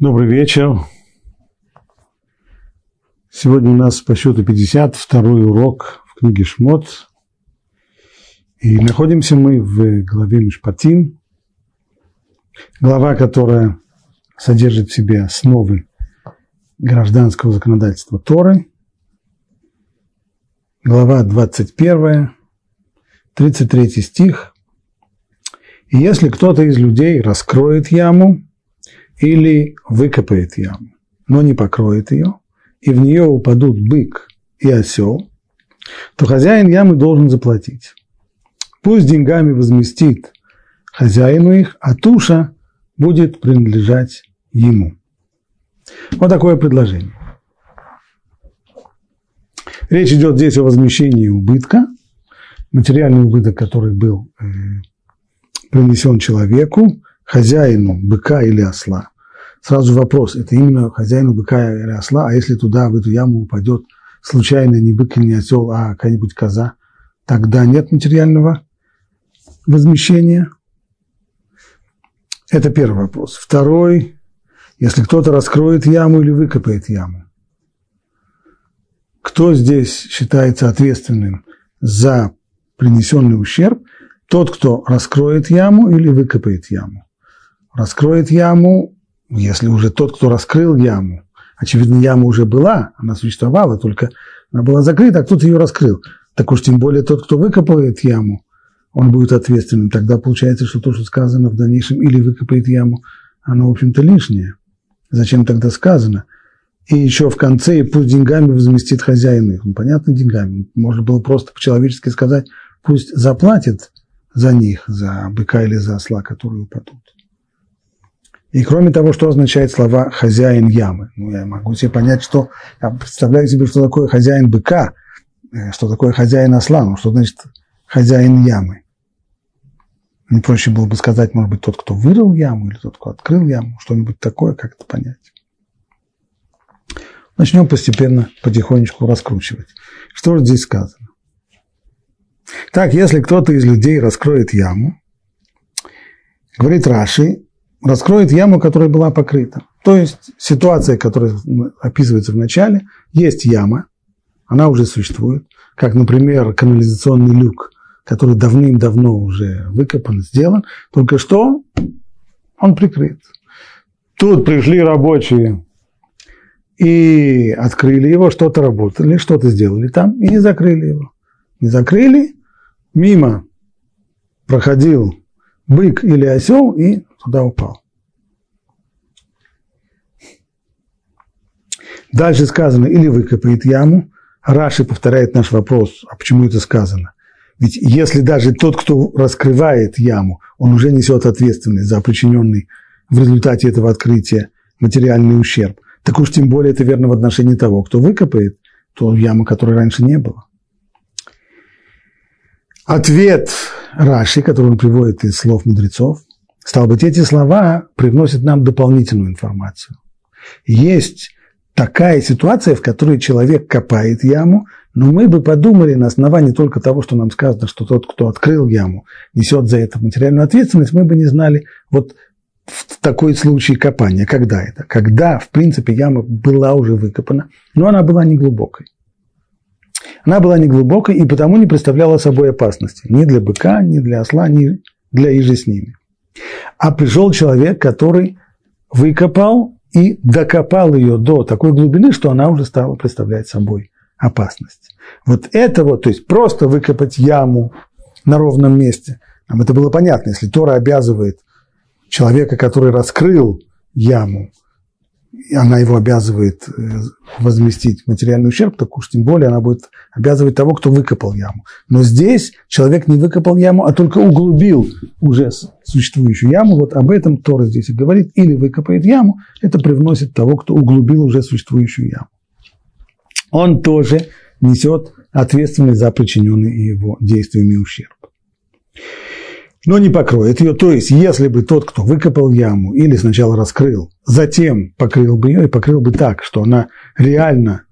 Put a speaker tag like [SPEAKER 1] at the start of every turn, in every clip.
[SPEAKER 1] Добрый вечер. Сегодня у нас по счету 52 урок в книге Шмот. И находимся мы в главе Мишпатим. Глава, которая содержит в себе основы гражданского законодательства Торы. Глава 21, 33 стих. И если кто-то из людей раскроет яму, или выкопает яму, но не покроет ее, и в нее упадут бык и осел, то хозяин ямы должен заплатить. Пусть деньгами возместит хозяину их, а туша будет принадлежать ему. Вот такое предложение. Речь идет здесь о возмещении убытка, материальный убыток, который был э, принесен человеку, хозяину быка или осла. Сразу вопрос, это именно хозяину быка или осла, а если туда, в эту яму упадет случайно не бык или не осел, а какая-нибудь коза, тогда нет материального возмещения? Это первый вопрос. Второй, если кто-то раскроет яму или выкопает яму, кто здесь считается ответственным за принесенный ущерб? Тот, кто раскроет яму или выкопает яму раскроет яму, если уже тот, кто раскрыл яму, очевидно, яма уже была, она существовала, только она была закрыта, а кто-то ее раскрыл. Так уж тем более тот, кто выкопает яму, он будет ответственным. Тогда получается, что то, что сказано в дальнейшем, или выкопает яму, оно, в общем-то, лишнее. Зачем тогда сказано? И еще в конце, и пусть деньгами возместит хозяин их. Ну, понятно, деньгами. Можно было просто по-человечески сказать, пусть заплатит за них, за быка или за осла, которые упадут. И кроме того, что означает слова «хозяин ямы». Ну, я могу себе понять, что... Я представляю себе, что такое хозяин быка, э, что такое хозяин осла, ну, что значит хозяин ямы. Не проще было бы сказать, может быть, тот, кто вырыл яму, или тот, кто открыл яму, что-нибудь такое, как это понять. Начнем постепенно, потихонечку раскручивать. Что же здесь сказано? Так, если кто-то из людей раскроет яму, говорит Раши, раскроет яму, которая была покрыта. То есть ситуация, которая описывается в начале, есть яма, она уже существует, как, например, канализационный люк, который давным-давно уже выкопан, сделан, только что он прикрыт. Тут пришли рабочие и открыли его, что-то работали, что-то сделали там и не закрыли его. Не закрыли, мимо проходил бык или осел и туда упал. Дальше сказано, или выкопает яму. Раши повторяет наш вопрос, а почему это сказано? Ведь если даже тот, кто раскрывает яму, он уже несет ответственность за причиненный в результате этого открытия материальный ущерб, так уж тем более это верно в отношении того, кто выкопает ту яму, которой раньше не было. Ответ Раши, который он приводит из слов мудрецов, Стало быть, эти слова привносят нам дополнительную информацию. Есть такая ситуация, в которой человек копает яму, но мы бы подумали на основании только того, что нам сказано, что тот, кто открыл яму, несет за это материальную ответственность, мы бы не знали вот в такой случай копания. Когда это? Когда, в принципе, яма была уже выкопана, но она была не глубокой. Она была не глубокой и потому не представляла собой опасности ни для быка, ни для осла, ни для иже с ними. А пришел человек, который выкопал и докопал ее до такой глубины, что она уже стала представлять собой опасность. Вот это вот, то есть просто выкопать яму на ровном месте, нам это было понятно, если Тора обязывает человека, который раскрыл яму, и она его обязывает э, возместить материальный ущерб, так уж тем более она будет обязывать того, кто выкопал яму. Но здесь человек не выкопал яму, а только углубил уже существующую яму. Вот об этом Тора здесь и говорит. Или выкопает яму, это привносит того, кто углубил уже существующую яму. Он тоже несет ответственность за причиненный его действиями ущерб но не покроет ее. То есть, если бы тот, кто выкопал яму или сначала раскрыл, затем покрыл бы ее и покрыл бы так, что она реально,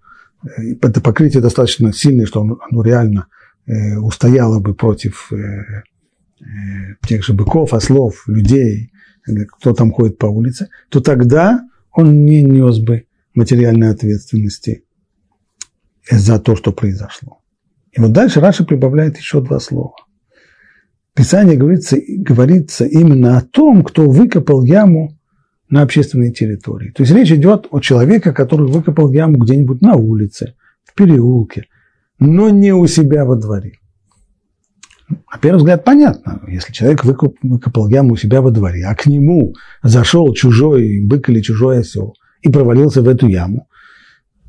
[SPEAKER 1] э, это покрытие достаточно сильное, что оно реально э, устояло бы против э, тех же быков, ослов, людей, кто там ходит по улице, то тогда он не нес бы материальной ответственности за то, что произошло. И вот дальше Раша прибавляет еще два слова. В Писании говорится, говорится именно о том, кто выкопал яму на общественной территории. То есть речь идет о человеке, который выкопал яму где-нибудь на улице, в переулке, но не у себя во дворе. На первый взгляд понятно, если человек выкопал яму у себя во дворе, а к нему зашел чужой бык или чужой осел и провалился в эту яму,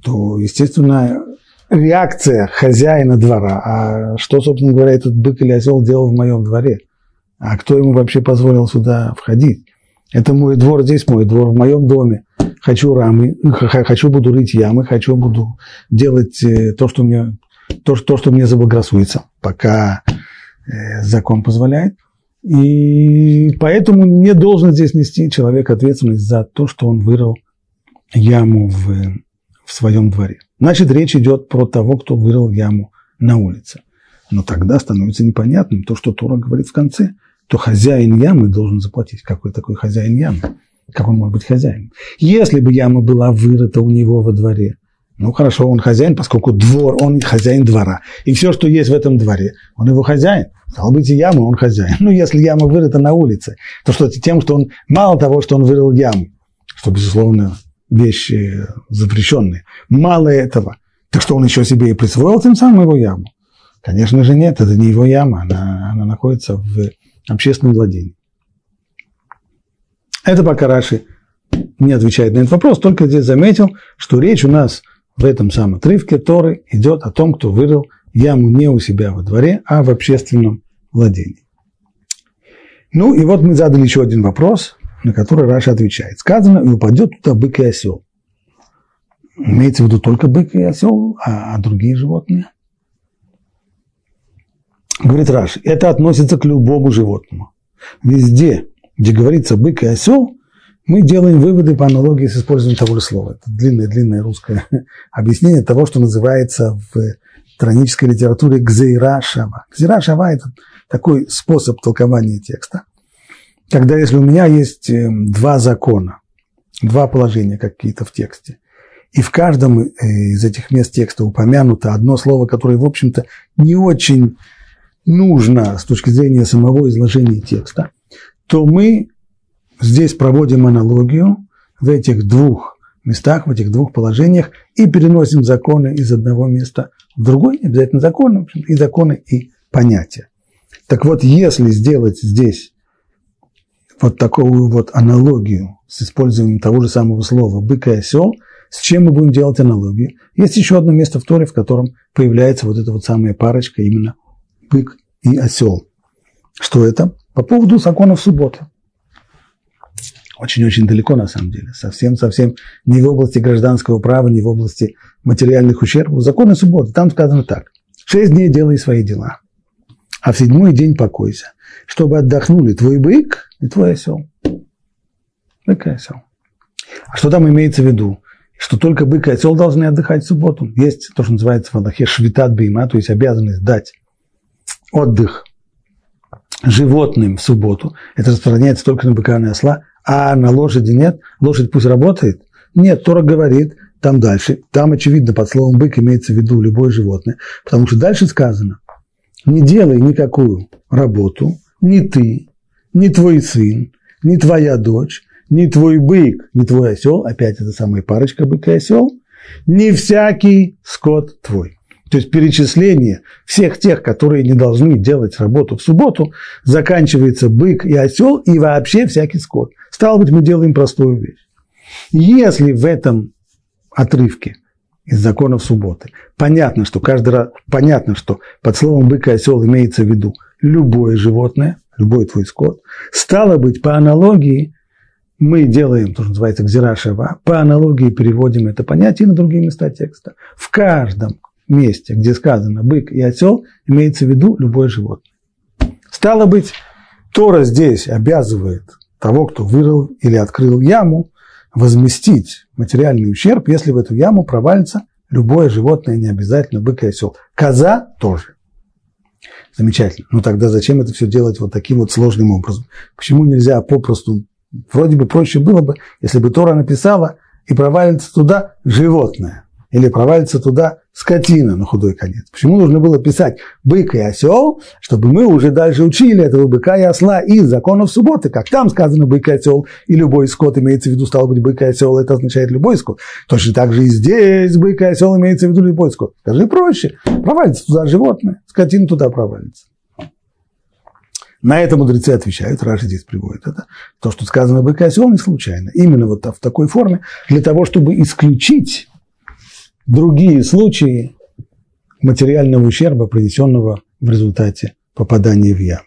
[SPEAKER 1] то, естественно, реакция хозяина двора, а что, собственно говоря, этот бык или осел делал в моем дворе, а кто ему вообще позволил сюда входить. Это мой двор, здесь мой двор, в моем доме. Хочу рамы, хочу буду рыть ямы, хочу буду делать э, то, что мне, то, то, что мне заблагорассудится, пока э, закон позволяет. И поэтому не должен здесь нести человек ответственность за то, что он вырыл яму в, в своем дворе. Значит, речь идет про того, кто вырыл яму на улице. Но тогда становится непонятным то, что Тора говорит в конце, то хозяин ямы должен заплатить. Какой такой хозяин ямы? Как он может быть хозяином? Если бы яма была вырыта у него во дворе, ну хорошо, он хозяин, поскольку двор, он хозяин двора. И все, что есть в этом дворе, он его хозяин. Стало быть, и яма, он хозяин. Ну, если яма вырыта на улице, то что тем, что он, мало того, что он вырыл яму, что, безусловно, вещи запрещенные. Мало этого. Так что он еще себе и присвоил тем самым его яму? Конечно же нет, это не его яма, она, она находится в общественном владении. Это пока Раши не отвечает на этот вопрос, только здесь заметил, что речь у нас в этом самом отрывке Торы идет о том, кто вырыл яму не у себя во дворе, а в общественном владении. Ну и вот мы задали еще один вопрос на который Раша отвечает. Сказано, и упадет туда бык и осел. Имеется в виду только бык и осел, а, а другие животные? Говорит Раш, это относится к любому животному. Везде, где говорится бык и осел, мы делаем выводы по аналогии с использованием того же слова. Это длинное-длинное русское объяснение того, что называется в тронической литературе гзейра шава. Гзейра шава – это такой способ толкования текста – когда если у меня есть эм, два закона, два положения какие-то в тексте, и в каждом э, из этих мест текста упомянуто одно слово, которое, в общем-то, не очень нужно с точки зрения самого изложения текста, то мы здесь проводим аналогию в этих двух местах, в этих двух положениях и переносим законы из одного места в другой, обязательно законы, в общем, и законы, и понятия. Так вот, если сделать здесь вот такую вот аналогию с использованием того же самого слова «бык и осел», с чем мы будем делать аналогию? Есть еще одно место в Торе, в котором появляется вот эта вот самая парочка, именно бык и осел. Что это? По поводу законов субботы. Очень-очень далеко на самом деле. Совсем-совсем не в области гражданского права, не в области материальных ущербов. Законы субботы. Там сказано так. Шесть дней делай свои дела, а в седьмой день покойся, чтобы отдохнули твой бык и твой осел. Бык и осел. А что там имеется в виду? Что только бык и осел должны отдыхать в субботу. Есть то, что называется в Аллахе швитат бейма, то есть обязанность дать отдых животным в субботу. Это распространяется только на быка и на осла, а на лошади нет. Лошадь пусть работает. Нет, Тора говорит, там дальше, там, очевидно, под словом бык имеется в виду любое животное, потому что дальше сказано, не делай никакую работу, ни ты, ни твой сын, ни твоя дочь, ни твой бык, ни твой осел, опять эта самая парочка бык и осел, ни всякий скот твой. То есть перечисление всех тех, которые не должны делать работу в субботу, заканчивается бык и осел и вообще всякий скот. Стало быть, мы делаем простую вещь. Если в этом отрывке из законов субботы понятно, что каждый раз понятно, что под словом бык и осел имеется в виду любое животное, любой твой скот. Стало быть, по аналогии мы делаем то, что называется гзирашева, по аналогии переводим это понятие на другие места текста. В каждом месте, где сказано бык и осел, имеется в виду любое животное. Стало быть, Тора здесь обязывает того, кто вырыл или открыл яму, возместить материальный ущерб, если в эту яму провалится любое животное, не обязательно бык и осел. Коза тоже. Замечательно. Ну тогда зачем это все делать вот таким вот сложным образом? Почему нельзя попросту Вроде бы проще было бы, если бы Тора написала и провалится туда животное или провалится туда скотина на худой конец. Почему нужно было писать бык и осел, чтобы мы уже дальше учили этого быка и осла из законов субботы, как там сказано бык и осел, и любой скот имеется в виду, стало быть, бык и осел, это означает любой скот. Точно так же и здесь бык и осел имеется в виду любой скот. Скажи проще, провалится туда животное, скотина туда провалится. На это мудрецы отвечают, Раши здесь приводит это. То, что сказано бык и осел, не случайно. Именно вот в такой форме, для того, чтобы исключить другие случаи материального ущерба, принесенного в результате попадания в яму.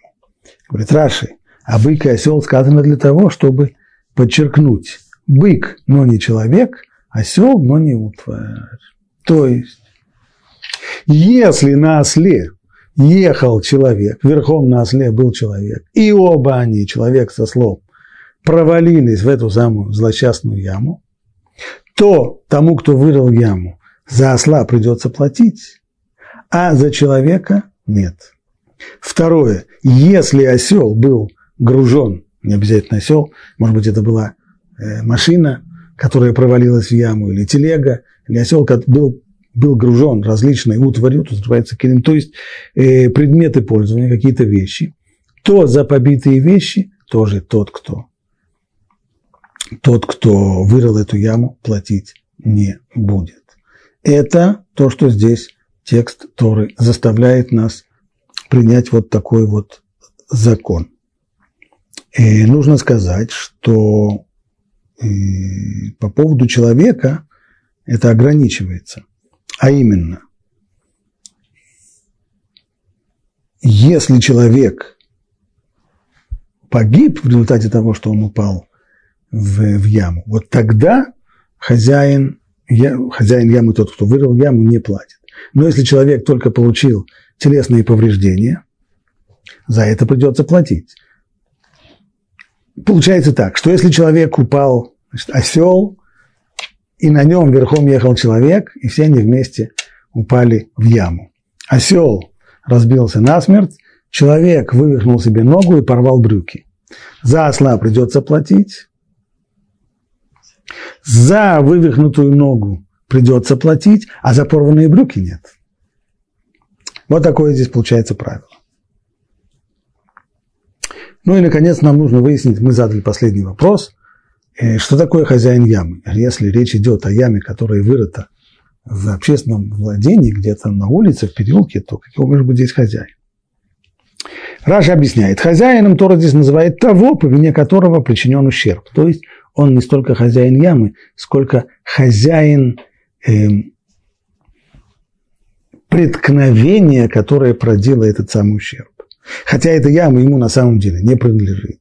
[SPEAKER 1] Говорит Раши, а бык и осел сказано для того, чтобы подчеркнуть, бык, но не человек, осел, но не утварь. То есть, если на осле ехал человек, верхом на осле был человек, и оба они, человек со слом, провалились в эту самую злосчастную яму, то тому, кто вырыл яму, за осла придется платить, а за человека нет. Второе. Если осел был гружен, не обязательно осел, может быть, это была э, машина, которая провалилась в яму, или телега, или осел был, был гружен различной утварью, то называется келем, то есть э, предметы пользования, какие-то вещи, то за побитые вещи тоже тот, кто тот, кто вырыл эту яму, платить не будет. Это то, что здесь текст Торы заставляет нас принять вот такой вот закон. И нужно сказать, что э, по поводу человека это ограничивается. А именно, если человек погиб в результате того, что он упал в, в яму, вот тогда хозяин я, хозяин ямы, тот, кто вырыл яму, не платит. Но если человек только получил телесные повреждения, за это придется платить. Получается так, что если человек упал, значит, осел, и на нем верхом ехал человек, и все они вместе упали в яму. Осел разбился насмерть, человек вывихнул себе ногу и порвал брюки. За осла придется платить, за вывихнутую ногу придется платить, а за порванные брюки нет. Вот такое здесь получается правило. Ну и, наконец, нам нужно выяснить, мы задали последний вопрос, э, что такое хозяин ямы. Если речь идет о яме, которая вырыта в общественном владении, где-то на улице, в переулке, то какой может быть здесь хозяин? Раша объясняет, хозяином Тора здесь называет того, по вине которого причинен ущерб. То есть он не столько хозяин ямы, сколько хозяин э, преткновения, которое продило этот самый ущерб. Хотя эта яма ему на самом деле не принадлежит.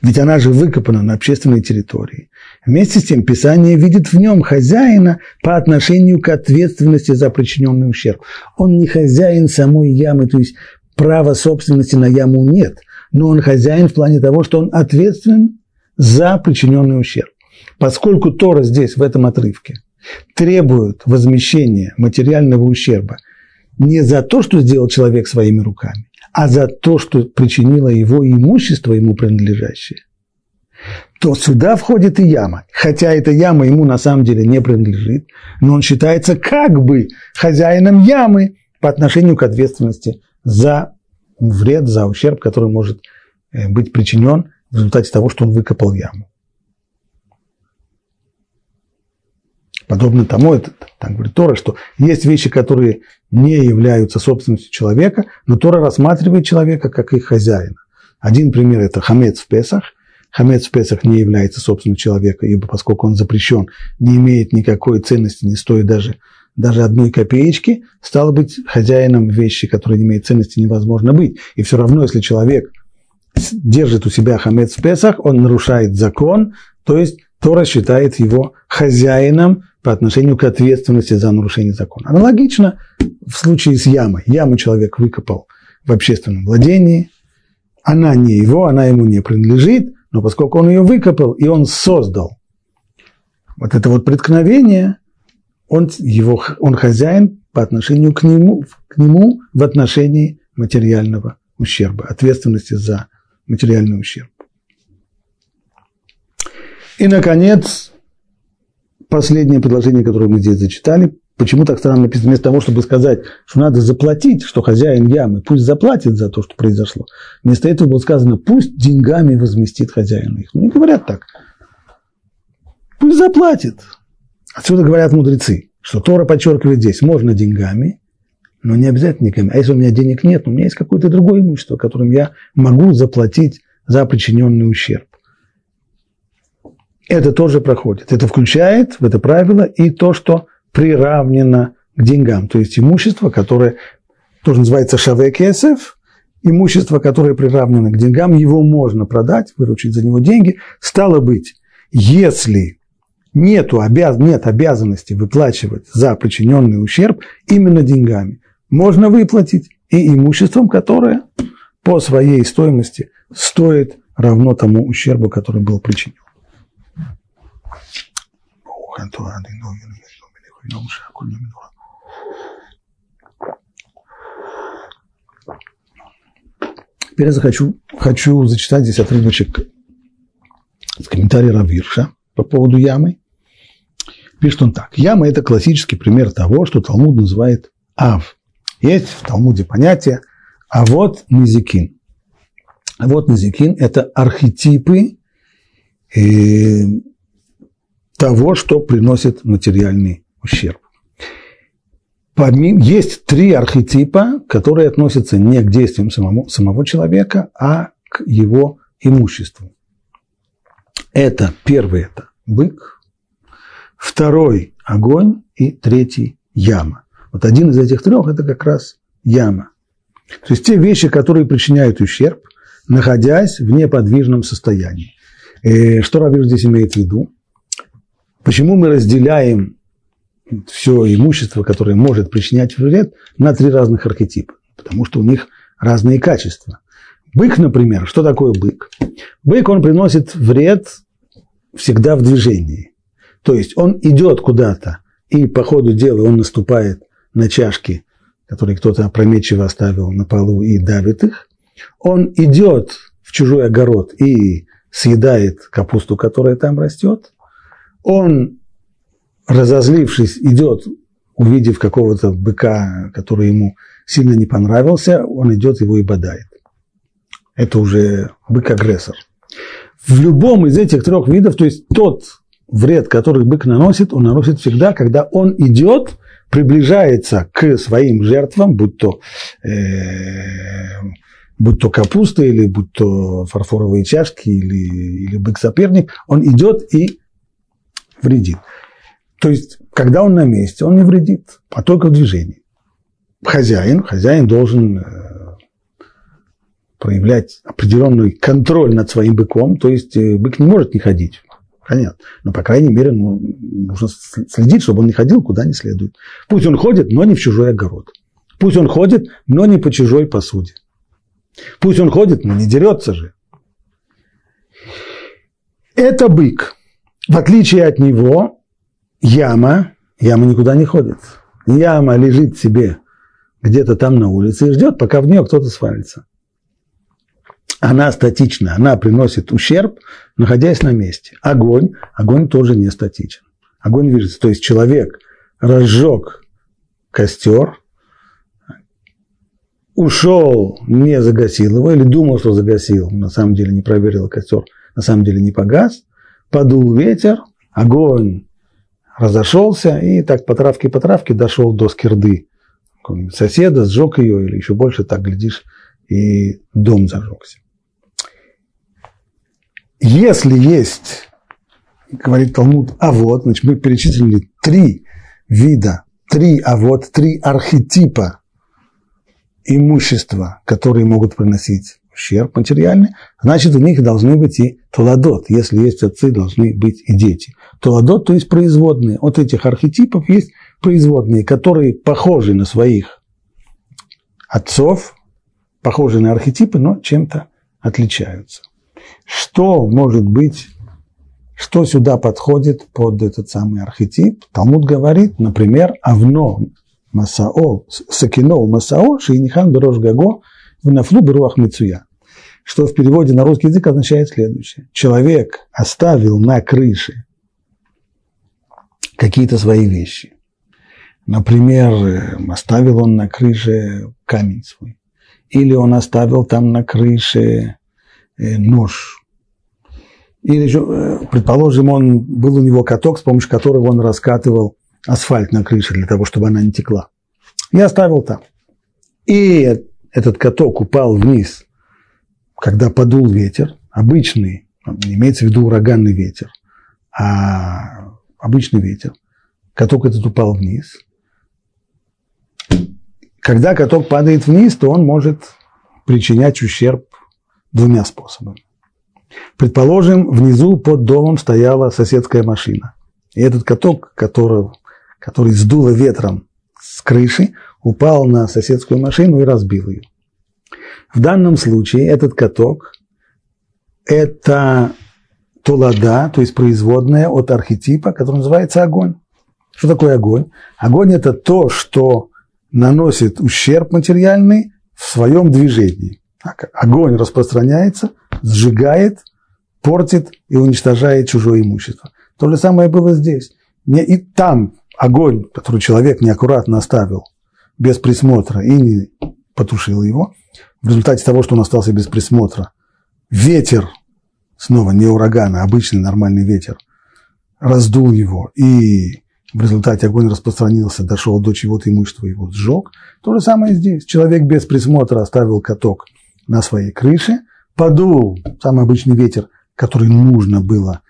[SPEAKER 1] Ведь она же выкопана на общественной территории. Вместе с тем Писание видит в нем хозяина по отношению к ответственности за причиненный ущерб. Он не хозяин самой ямы, то есть права собственности на яму нет, но он хозяин в плане того, что он ответственен за причиненный ущерб. Поскольку Тора здесь, в этом отрывке, требует возмещения материального ущерба не за то, что сделал человек своими руками, а за то, что причинило его имущество ему принадлежащее, то сюда входит и яма. Хотя эта яма ему на самом деле не принадлежит, но он считается как бы хозяином ямы по отношению к ответственности за вред, за ущерб, который может э, быть причинен в результате того, что он выкопал яму. Подобно тому, это, там говорит Тора, что есть вещи, которые не являются собственностью человека, но Тора рассматривает человека как их хозяина. Один пример – это хамец в Песах. Хамец в Песах не является собственностью человека, ибо поскольку он запрещен, не имеет никакой ценности, не стоит даже, даже одной копеечки, стало быть, хозяином вещи, которые не имеют ценности, невозможно быть. И все равно, если человек держит у себя хамец в Песах, он нарушает закон, то есть Тора считает его хозяином по отношению к ответственности за нарушение закона. Аналогично в случае с ямой. Яму человек выкопал в общественном владении, она не его, она ему не принадлежит, но поскольку он ее выкопал и он создал вот это вот преткновение, он, его, он хозяин по отношению к нему, к нему в отношении материального ущерба, ответственности за материальный ущерб. И, наконец, последнее предложение, которое мы здесь зачитали, почему так странно написано, вместо того, чтобы сказать, что надо заплатить, что хозяин ямы пусть заплатит за то, что произошло, вместо этого было сказано, пусть деньгами возместит хозяин их. Ну, не говорят так. Пусть заплатит. Отсюда говорят мудрецы, что Тора подчеркивает здесь, можно деньгами, но не обязательно деньгами. А если у меня денег нет, у меня есть какое-то другое имущество, которым я могу заплатить за причиненный ущерб. Это тоже проходит. Это включает в это правило и то, что приравнено к деньгам. То есть имущество, которое тоже называется шавекесев, имущество, которое приравнено к деньгам, его можно продать, выручить за него деньги. Стало быть, если нету обяз... нет обязанности выплачивать за причиненный ущерб именно деньгами, можно выплатить и имуществом, которое по своей стоимости стоит равно тому ущербу, который был причинен. Теперь я захочу, хочу зачитать здесь отрывочек с комментария Равирша по поводу ямы. Пишет он так. Яма – это классический пример того, что Талмуд называет ав. Есть в Талмуде понятие а вот низикин. А вот низикин – это архетипы э, того, что приносит материальный ущерб. Помимо, есть три архетипа, которые относятся не к действиям самому, самого человека, а к его имуществу. Это первый – это бык, второй – огонь и третий – яма. Вот один из этих трех – это как раз яма. То есть те вещи, которые причиняют ущерб, находясь в неподвижном состоянии. И что Равир здесь имеет в виду? Почему мы разделяем все имущество, которое может причинять вред, на три разных архетипа? Потому что у них разные качества. Бык, например, что такое бык? Бык, он приносит вред всегда в движении. То есть он идет куда-то, и по ходу дела он наступает на чашки, которые кто-то опрометчиво оставил на полу и давит их. Он идет в чужой огород и съедает капусту, которая там растет он, разозлившись, идет, увидев какого-то быка, который ему сильно не понравился, он идет его и бодает. Это уже бык-агрессор. В любом из этих трех видов, то есть тот вред, который бык наносит, он наносит всегда, когда он идет, приближается к своим жертвам, будь то, э, будь то капуста, или будь то фарфоровые чашки, или, или бык-соперник, он идет и вредит. То есть, когда он на месте, он не вредит, а только в движении. Хозяин, хозяин должен э, проявлять определенный контроль над своим быком, то есть э, бык не может не ходить, понятно, но, по крайней мере, ну, нужно следить, чтобы он не ходил куда не следует. Пусть он ходит, но не в чужой огород. Пусть он ходит, но не по чужой посуде. Пусть он ходит, но не дерется же. Это бык. В отличие от него, яма, яма никуда не ходит. Яма лежит себе где-то там на улице и ждет, пока в нее кто-то свалится. Она статична, она приносит ущерб, находясь на месте. Огонь, огонь тоже не статичен. Огонь движется, то есть человек разжег костер, ушел, не загасил его, или думал, что загасил, на самом деле не проверил костер, на самом деле не погас, подул ветер, огонь разошелся, и так по травке по травке дошел до скирды соседа, сжег ее, или еще больше, так глядишь, и дом зажегся. Если есть, говорит Талмуд, а вот, значит, мы перечислили три вида, три, а вот, три архетипа имущества, которые могут приносить ущерб материальный, значит, у них должны быть и толадот. Если есть отцы, должны быть и дети. Толадот, то есть производные. От этих архетипов есть производные, которые похожи на своих отцов, похожи на архетипы, но чем-то отличаются. Что может быть, что сюда подходит под этот самый архетип? Талмуд говорит, например, Авно Масао, Сакино Масао, Шейнихан Берош Гаго, в Беруах Мицуя что в переводе на русский язык означает следующее. Человек оставил на крыше какие-то свои вещи. Например, оставил он на крыше камень свой. Или он оставил там на крыше нож. Или, э, предположим, он, был у него каток, с помощью которого он раскатывал асфальт на крыше для того, чтобы она не текла. Я оставил там. И этот каток упал вниз, когда подул ветер, обычный, имеется в виду ураганный ветер, а обычный ветер. Каток этот упал вниз. Когда каток падает вниз, то он может причинять ущерб двумя способами. Предположим, внизу под домом стояла соседская машина. И этот каток, который, который сдуло ветром с крыши, упал на соседскую машину и разбил ее. В данном случае этот каток – это тулада, то есть производная от архетипа, который называется огонь. Что такое огонь? Огонь – это то, что наносит ущерб материальный в своем движении. Огонь распространяется, сжигает, портит и уничтожает чужое имущество. То же самое было здесь. Не и там огонь, который человек неаккуратно оставил без присмотра и не потушил его, в результате того, что он остался без присмотра, ветер, снова не ураган, а обычный нормальный ветер, раздул его, и в результате огонь распространился, дошел до чего-то имущества, его сжег. То же самое здесь. Человек без присмотра оставил каток на своей крыше, подул самый обычный ветер, который нужно было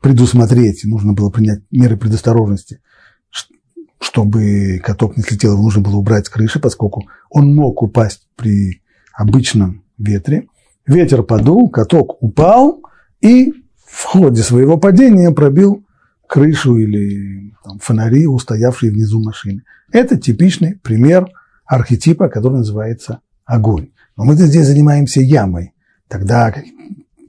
[SPEAKER 1] предусмотреть, нужно было принять меры предосторожности, чтобы каток не слетел, его нужно было убрать с крыши, поскольку он мог упасть при обычном ветре. Ветер подул, каток упал и в ходе своего падения пробил крышу или там, фонари, устоявшие внизу машины. Это типичный пример архетипа, который называется огонь. Но мы здесь занимаемся ямой. Тогда,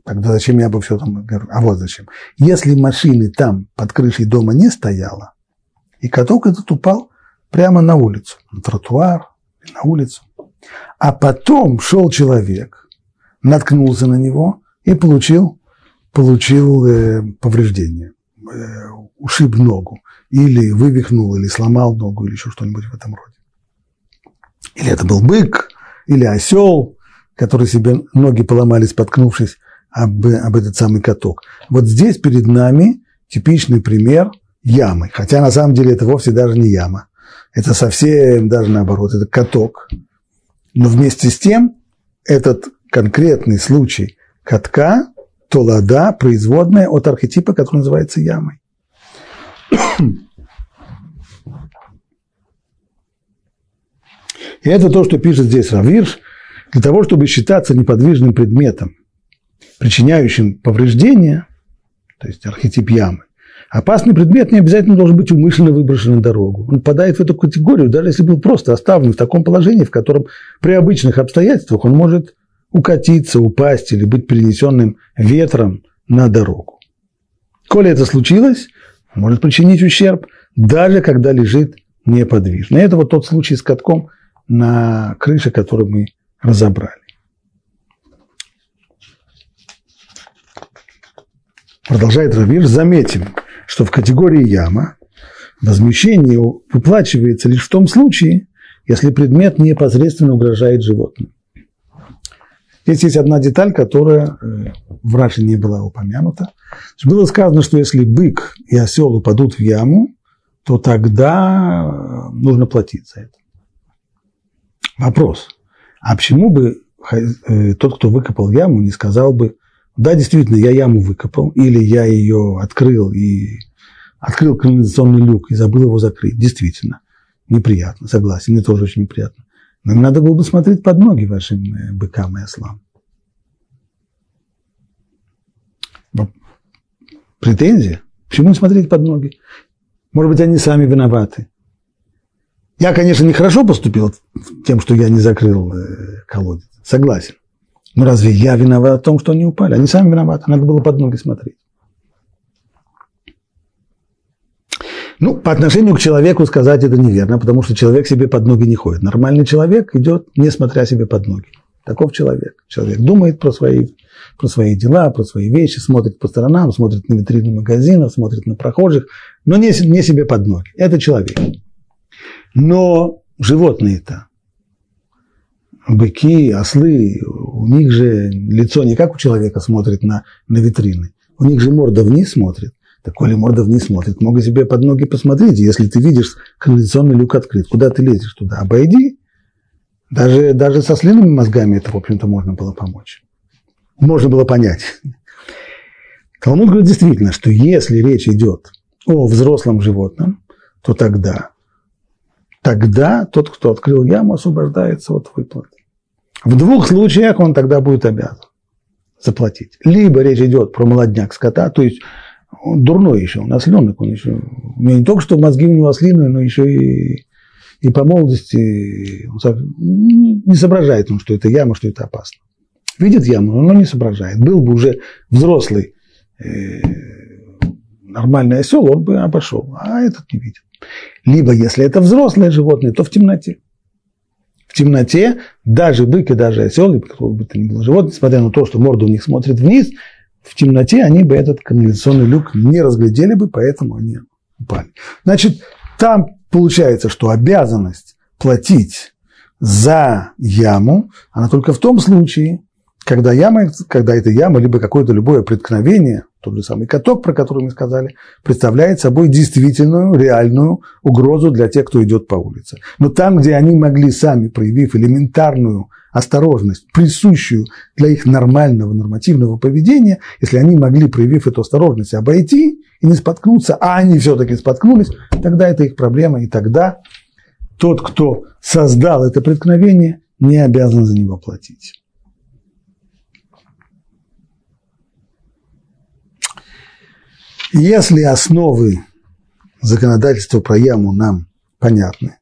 [SPEAKER 1] тогда зачем я обо всем там говорю? А вот зачем. Если машины там под крышей дома не стояло, и каток этот упал прямо на улицу, на тротуар, на улицу. А потом шел человек, наткнулся на него и получил, получил э, повреждение, э, ушиб ногу, или вывихнул, или сломал ногу, или еще что-нибудь в этом роде. Или это был бык, или осел, который себе ноги поломали, споткнувшись об, об этот самый каток. Вот здесь перед нами типичный пример – ямы. Хотя на самом деле это вовсе даже не яма. Это совсем даже наоборот, это каток. Но вместе с тем этот конкретный случай катка, толада, производная от архетипа, который называется ямой. И это то, что пишет здесь Равирш, для того, чтобы считаться неподвижным предметом, причиняющим повреждения, то есть архетип ямы, Опасный предмет не обязательно должен быть умышленно выброшен на дорогу. Он попадает в эту категорию, даже если был просто оставлен в таком положении, в котором при обычных обстоятельствах он может укатиться, упасть или быть перенесенным ветром на дорогу. Коли это случилось, может причинить ущерб, даже когда лежит неподвижно. И это вот тот случай с катком на крыше, который мы разобрали. Продолжает Равир, заметим, что в категории яма возмещение выплачивается лишь в том случае, если предмет непосредственно угрожает животным. Здесь есть одна деталь, которая э, в Раше не была упомянута. Было сказано, что если бык и осел упадут в яму, то тогда э, нужно платить за это. Вопрос. А почему бы э, тот, кто выкопал яму, не сказал бы, да, действительно, я яму выкопал, или я ее открыл и открыл канализационный люк и забыл его закрыть. Действительно, неприятно, согласен, мне тоже очень неприятно. Но надо было бы смотреть под ноги вашим э, быкам и ослам. Претензия? Почему смотреть под ноги? Может быть, они сами виноваты. Я, конечно, нехорошо поступил тем, что я не закрыл э, колодец. Согласен. Но «Ну, разве я виноват в том, что они упали? Они сами виноваты, надо было под ноги смотреть. Ну, по отношению к человеку сказать это неверно, потому что человек себе под ноги не ходит. Нормальный человек идет, не смотря себе под ноги. Таков человек. Человек думает про свои, про свои дела, про свои вещи, смотрит по сторонам, смотрит на витрины магазинов, смотрит на прохожих, но не, не себе под ноги. Это человек. Но животные-то, быки, ослы, у них же лицо не как у человека смотрит на, на витрины, у них же морда вниз смотрит. Так коли морда вниз смотрит, много себе под ноги посмотреть. Если ты видишь, канализационный люк открыт, куда ты лезешь туда? Обойди. Даже, даже со слинными мозгами это, в общем-то, можно было помочь. Можно было понять. Талмуд говорит действительно, что если речь идет о взрослом животном, то тогда, тогда тот, кто открыл яму, освобождается от выплаты. В двух случаях он тогда будет обязан заплатить. Либо речь идет про молодняк скота, то есть он дурной еще, он осленок, он еще, не только что мозги у него ослиные, но еще и, и по молодости он не соображает он, что это яма, что это опасно. Видит яму, но не соображает. Был бы уже взрослый э, нормальный осел, он бы обошел, а этот не видит. Либо, если это взрослое животное, то в темноте. В темноте даже бык и даже осел, либо какого бы то ни было животное, несмотря на то, что морда у них смотрит вниз, в темноте они бы этот канализационный люк не разглядели бы, поэтому они упали. Значит, там получается, что обязанность платить за яму, она только в том случае, когда яма, когда эта яма, либо какое-то любое преткновение, тот же самый каток, про который мы сказали, представляет собой действительную, реальную угрозу для тех, кто идет по улице. Но там, где они могли сами, проявив элементарную осторожность, присущую для их нормального нормативного поведения, если они могли, проявив эту осторожность, обойти и не споткнуться, а они все-таки споткнулись, тогда это их проблема, и тогда тот, кто создал это преткновение, не обязан за него платить. Если основы законодательства про яму нам понятны,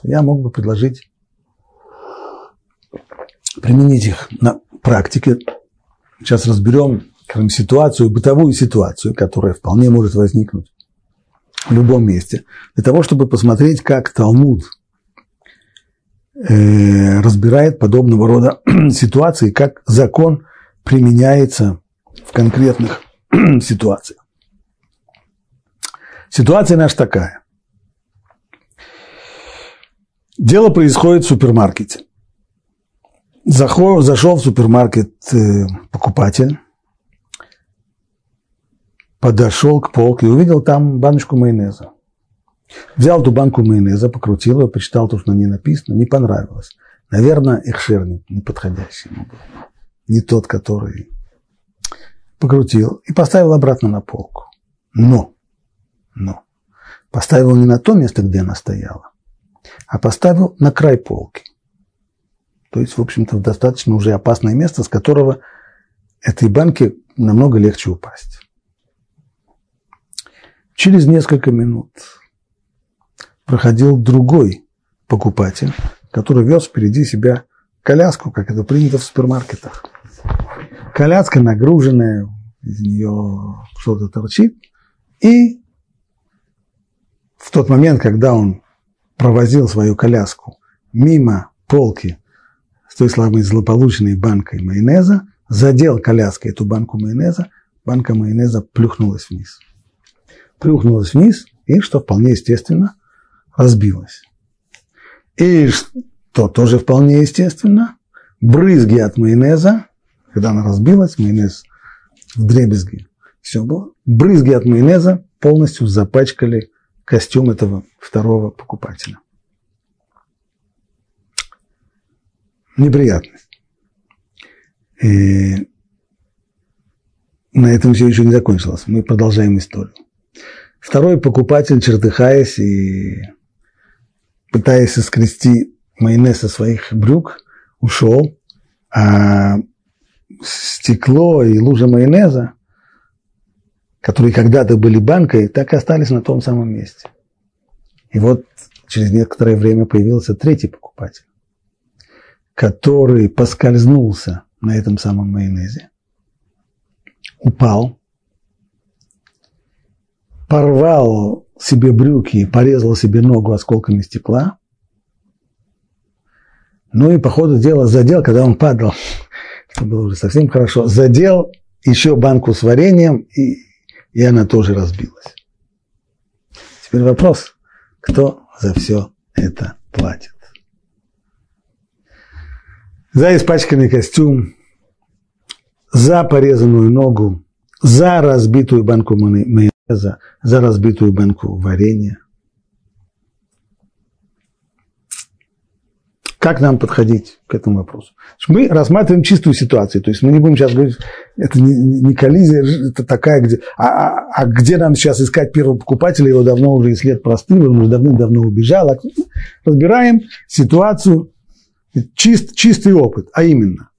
[SPEAKER 1] то я мог бы предложить применить их на практике. Сейчас разберем скажем, ситуацию, бытовую ситуацию, которая вполне может возникнуть в любом месте, для того, чтобы посмотреть, как Талмуд э, разбирает подобного рода ситуации, как закон применяется в конкретных ситуациях. Ситуация наша такая. Дело происходит в супермаркете. Зашел, в супермаркет э, покупатель, подошел к полке и увидел там баночку майонеза. Взял эту банку майонеза, покрутил ее, почитал то, что на ней написано, не понравилось. Наверное, экшер не подходящий ему был. Не тот, который покрутил и поставил обратно на полку. Но но поставил не на то место, где она стояла, а поставил на край полки. То есть, в общем-то, в достаточно уже опасное место, с которого этой банке намного легче упасть. Через несколько минут проходил другой покупатель, который вез впереди себя коляску, как это принято в супермаркетах. Коляска нагруженная, из нее что-то торчит, и тот момент, когда он провозил свою коляску мимо полки с той самой злополучной банкой майонеза, задел коляской эту банку майонеза, банка майонеза плюхнулась вниз. Плюхнулась вниз и, что вполне естественно, разбилась. И что тоже вполне естественно, брызги от майонеза, когда она разбилась, майонез в дребезги, все было, брызги от майонеза полностью запачкали костюм этого второго покупателя. Неприятность. И на этом все еще не закончилось. Мы продолжаем историю. Второй покупатель, чертыхаясь и пытаясь скрести майонез со своих брюк, ушел, а стекло и лужа майонеза которые когда-то были банкой, так и остались на том самом месте. И вот через некоторое время появился третий покупатель, который поскользнулся на этом самом майонезе, упал, порвал себе брюки порезал себе ногу осколками стекла, Ну и по ходу дела задел, когда он падал, это было уже совсем хорошо, задел еще банку с вареньем, и, и она тоже разбилась. Теперь вопрос, кто за все это платит? За испачканный костюм, за порезанную ногу, за разбитую банку майонеза, за разбитую банку варенья. Как нам подходить к этому вопросу? Мы рассматриваем чистую ситуацию, то есть мы не будем сейчас говорить, это не, не коллизия, это такая, где, а, а, а где нам сейчас искать первого покупателя, его давно уже и след простыл, он уже давным-давно убежал. А разбираем ситуацию, чист, чистый опыт, а именно,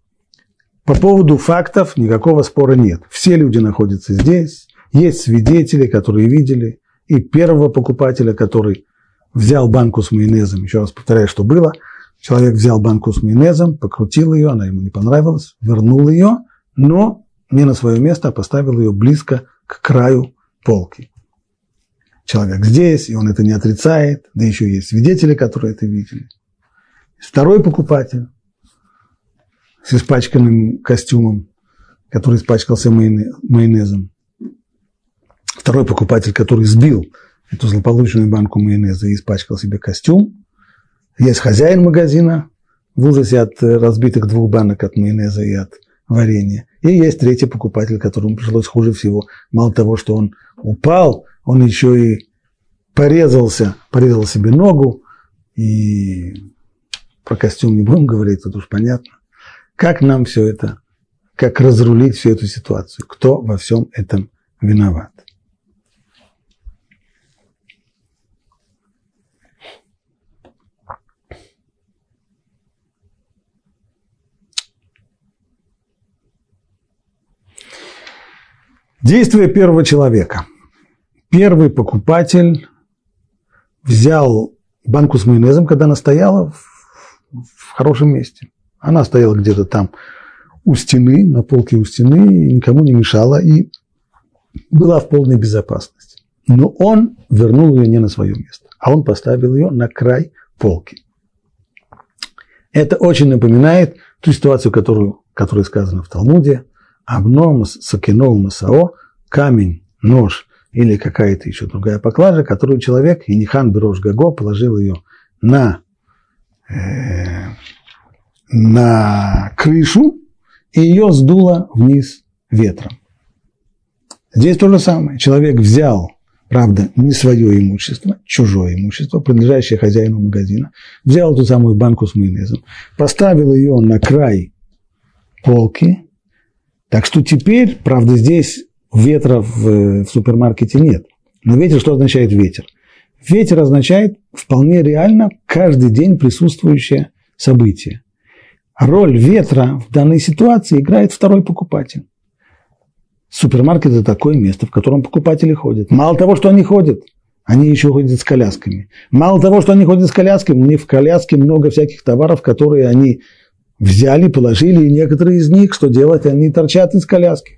[SPEAKER 1] по поводу фактов никакого спора нет. Все люди находятся здесь, есть свидетели, которые видели, и первого покупателя, который взял банку с майонезом, еще раз повторяю, что было – Человек взял банку с майонезом, покрутил ее, она ему не понравилась, вернул ее, но не на свое место, а поставил ее близко к краю полки. Человек здесь, и он это не отрицает, да еще есть свидетели, которые это видели. Второй покупатель с испачканным костюмом, который испачкался майонезом. Второй покупатель, который сбил эту злополучную банку майонеза и испачкал себе костюм. Есть хозяин магазина в ужасе от э, разбитых двух банок от майонеза и от варенья. И есть третий покупатель, которому пришлось хуже всего. Мало того, что он упал, он еще и порезался, порезал себе ногу. И про костюм не будем говорить, тут уж понятно. Как нам все это, как разрулить всю эту ситуацию? Кто во всем этом виноват? Действие первого человека. Первый покупатель взял банку с майонезом, когда она стояла в, в хорошем месте. Она стояла где-то там у стены, на полке у стены, и никому не мешала, и была в полной безопасности. Но он вернул ее не на свое место, а он поставил ее на край полки. Это очень напоминает ту ситуацию, которую, которая сказана в Талмуде – Обно сакино масао, камень, нож или какая-то еще другая поклажа, которую человек, и Нихан Берош Гаго, положил ее на, э, на крышу, и ее сдуло вниз ветром. Здесь то же самое. Человек взял, правда, не свое имущество, чужое имущество, принадлежащее хозяину магазина, взял эту самую банку с майонезом, поставил ее на край полки, так что теперь, правда, здесь ветра в, в супермаркете нет. Но ветер что означает ветер? Ветер означает вполне реально каждый день присутствующее событие. Роль ветра в данной ситуации играет второй покупатель. Супермаркет – это такое место, в котором покупатели ходят. Мало того, что они ходят, они еще ходят с колясками. Мало того, что они ходят с колясками, у них в коляске много всяких товаров, которые они взяли, положили, и некоторые из них, что делать, они торчат из коляски.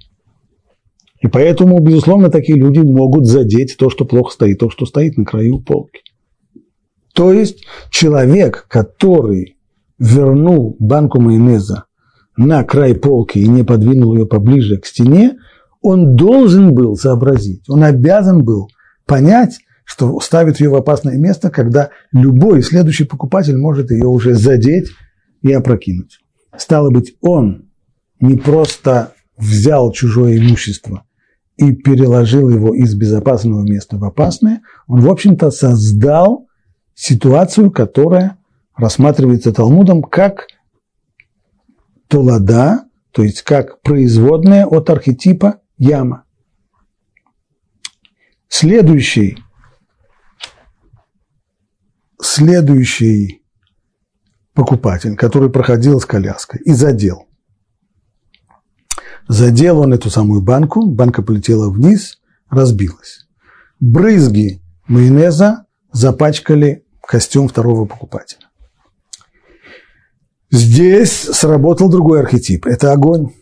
[SPEAKER 1] И поэтому, безусловно, такие люди могут задеть то, что плохо стоит, то, что стоит на краю полки. То есть человек, который вернул банку майонеза на край полки и не подвинул ее поближе к стене, он должен был сообразить, он обязан был понять, что ставит ее в опасное место, когда любой следующий покупатель может ее уже задеть и опрокинуть. Стало быть, он не просто взял чужое имущество и переложил его из безопасного места в опасное, он, в общем-то, создал ситуацию, которая рассматривается Талмудом как толада, то есть как производная от архетипа яма. Следующий, следующий покупатель, который проходил с коляской и задел. Задел он эту самую банку, банка полетела вниз, разбилась. Брызги майонеза запачкали костюм второго покупателя. Здесь сработал другой архетип – это огонь.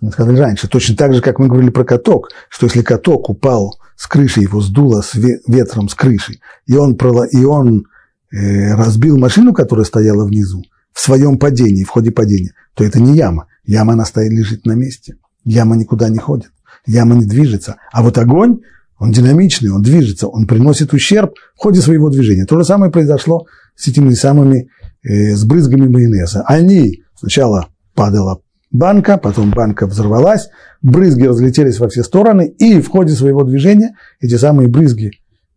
[SPEAKER 1] Мы сказали раньше, точно так же, как мы говорили про каток, что если каток упал с крыши, его сдуло с ветром с крыши, и он, и он разбил машину, которая стояла внизу, в своем падении, в ходе падения, то это не яма. Яма, она стоит, лежит на месте. Яма никуда не ходит. Яма не движется. А вот огонь, он динамичный, он движется, он приносит ущерб в ходе своего движения. То же самое произошло с этими самыми э, с брызгами майонеза. Они сначала падала банка, потом банка взорвалась, брызги разлетелись во все стороны, и в ходе своего движения эти самые брызги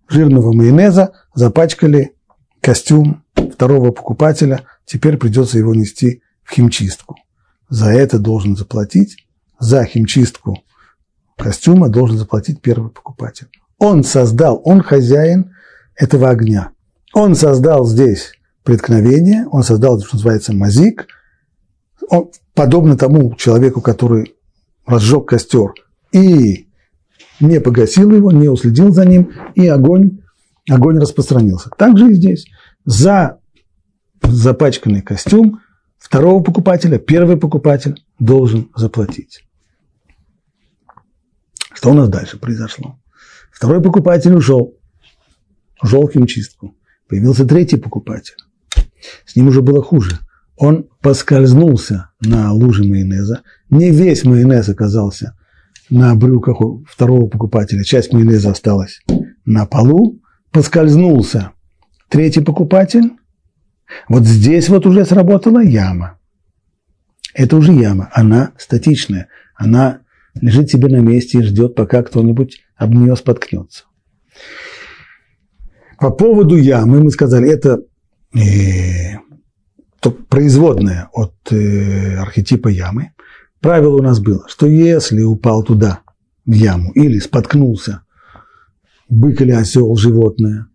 [SPEAKER 1] жирного майонеза запачкали костюм второго покупателя, теперь придется его нести в химчистку. За это должен заплатить, за химчистку костюма должен заплатить первый покупатель. Он создал, он хозяин этого огня. Он создал здесь преткновение, он создал, что называется, мазик, он, подобно тому человеку, который разжег костер и не погасил его, не уследил за ним, и огонь, огонь распространился. Также и здесь. За запачканный костюм второго покупателя первый покупатель должен заплатить. Что у нас дальше произошло? Второй покупатель ушел, ушел в химчистку. Появился третий покупатель. С ним уже было хуже. Он поскользнулся на луже майонеза. Не весь майонез оказался на брюках у второго покупателя. Часть майонеза осталась на полу. Поскользнулся третий покупатель. Вот здесь вот уже сработала яма. Это уже яма. Она статичная. Она лежит себе на месте и ждет, пока кто-нибудь об нее споткнется. По поводу ямы мы сказали, это э, то производное от э, архетипа ямы. Правило у нас было, что если упал туда, в яму, или споткнулся бык или осел, животное,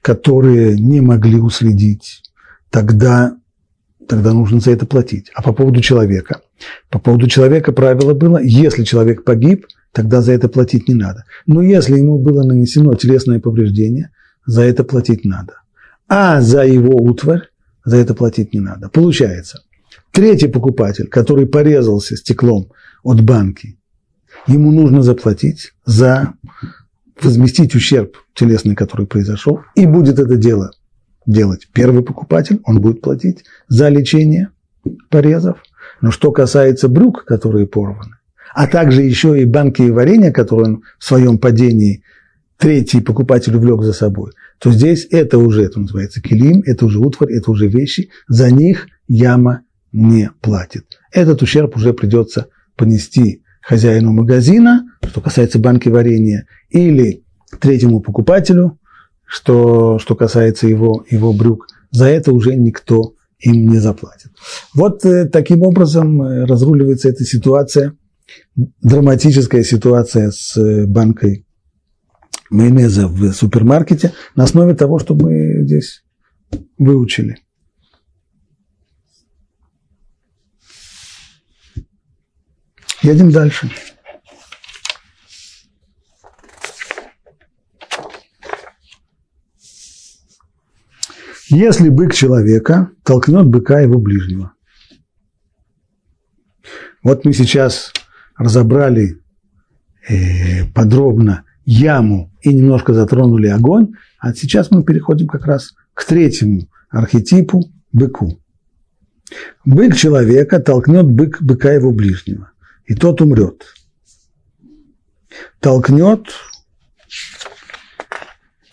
[SPEAKER 1] которые не могли уследить, тогда, тогда нужно за это платить. А по поводу человека? По поводу человека правило было, если человек погиб, тогда за это платить не надо. Но если ему было нанесено телесное повреждение, за это платить надо. А за его утварь за это платить не надо. Получается, третий покупатель, который порезался стеклом от банки, ему нужно заплатить за возместить ущерб телесный, который произошел, и будет это дело делать первый покупатель, он будет платить за лечение порезов. Но что касается брюк, которые порваны, а также еще и банки и варенья, которые он в своем падении третий покупатель увлек за собой, то здесь это уже, это называется килим, это уже утварь, это уже вещи, за них яма не платит. Этот ущерб уже придется понести хозяину магазина, что касается банки варенья, или третьему покупателю, что, что касается его, его брюк. За это уже никто им не заплатит. Вот э, таким образом э, разруливается эта ситуация, драматическая ситуация с э, банкой майонеза в супермаркете на основе того, что мы здесь выучили. Едем дальше. Если бык человека толкнет быка его ближнего. Вот мы сейчас разобрали э, подробно яму и немножко затронули огонь, а сейчас мы переходим как раз к третьему архетипу – быку. Бык человека толкнет бык быка его ближнего, и тот умрет. Толкнет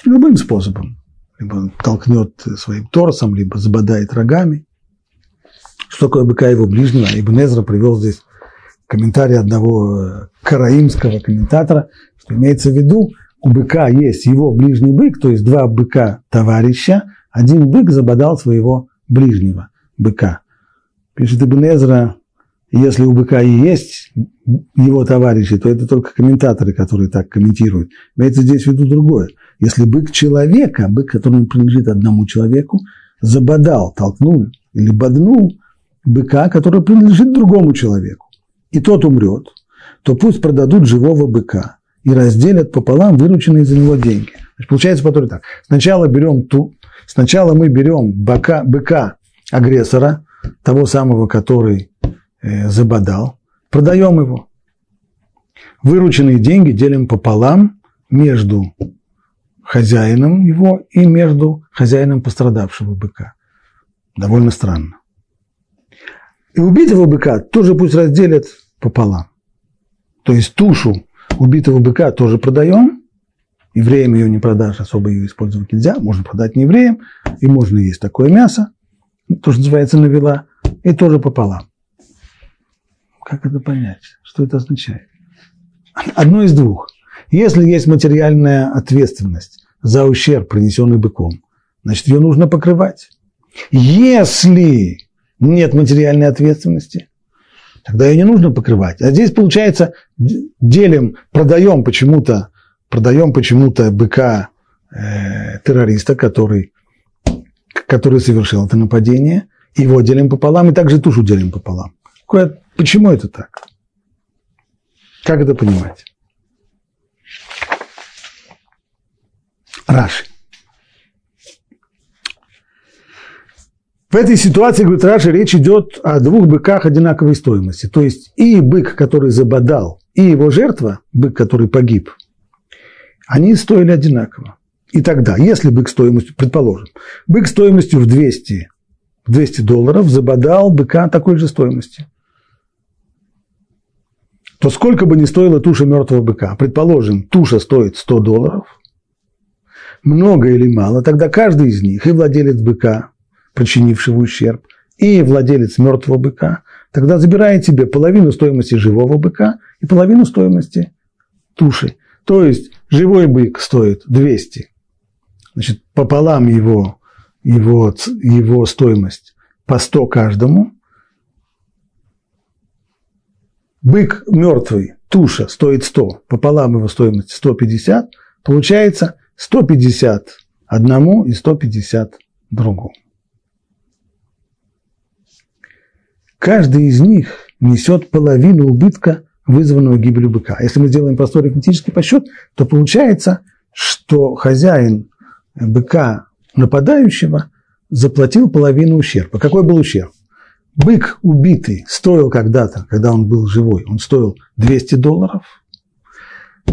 [SPEAKER 1] любым способом. Либо толкнет своим торсом, либо забодает рогами. Что такое быка его ближнего? Ибн Эзра привел здесь комментарий одного караимского комментатора, что имеется в виду, у быка есть его ближний бык, то есть два быка товарища, один бык забодал своего ближнего быка. Пишет Ибн Эзра, если у быка и есть его товарищи, то это только комментаторы, которые так комментируют. Имеется здесь в виду другое. Если бык человека, бык, который принадлежит одному человеку, забодал, толкнул или боднул быка, который принадлежит другому человеку, и тот умрет, то пусть продадут живого быка и разделят пополам вырученные за него деньги. Значит, получается потом так. Сначала берем ту, сначала мы берем быка, быка агрессора, того самого, который забодал, продаем его. Вырученные деньги делим пополам между хозяином его и между хозяином пострадавшего быка. Довольно странно. И убитого быка тоже пусть разделят пополам. То есть тушу убитого быка тоже продаем, евреям ее не продашь, особо ее использовать нельзя, можно продать не евреям, и можно есть такое мясо, то, что называется навела, и тоже пополам. Как это понять? Что это означает? Одно из двух. Если есть материальная ответственность за ущерб, принесенный быком, значит, ее нужно покрывать. Если нет материальной ответственности, тогда ее не нужно покрывать. А здесь, получается, делим, продаем почему-то, продаем почему-то быка э, террориста, который, который совершил это нападение, его делим пополам, и также тушу делим пополам. Почему это так? Как это понимать? Раши. В этой ситуации, говорит Раши, речь идет о двух быках одинаковой стоимости. То есть и бык, который забодал, и его жертва, бык, который погиб, они стоили одинаково. И тогда, если бык стоимостью, предположим, бык стоимостью в 200, 200 долларов забодал быка такой же стоимости, то сколько бы ни стоила туша мертвого быка, предположим, туша стоит 100 долларов, много или мало, тогда каждый из них, и владелец быка, причинившего ущерб, и владелец мертвого быка, тогда забирает себе половину стоимости живого быка и половину стоимости туши. То есть живой бык стоит 200, значит, пополам его, его, его стоимость по 100 каждому. Бык мертвый, туша стоит 100, пополам его стоимость 150, получается 150 одному и 150 другому. Каждый из них несет половину убытка, вызванного гибелью быка. Если мы сделаем простой арифметический подсчет, то получается, что хозяин быка нападающего заплатил половину ущерба. Какой был ущерб? Бык убитый стоил когда-то, когда он был живой, он стоил 200 долларов.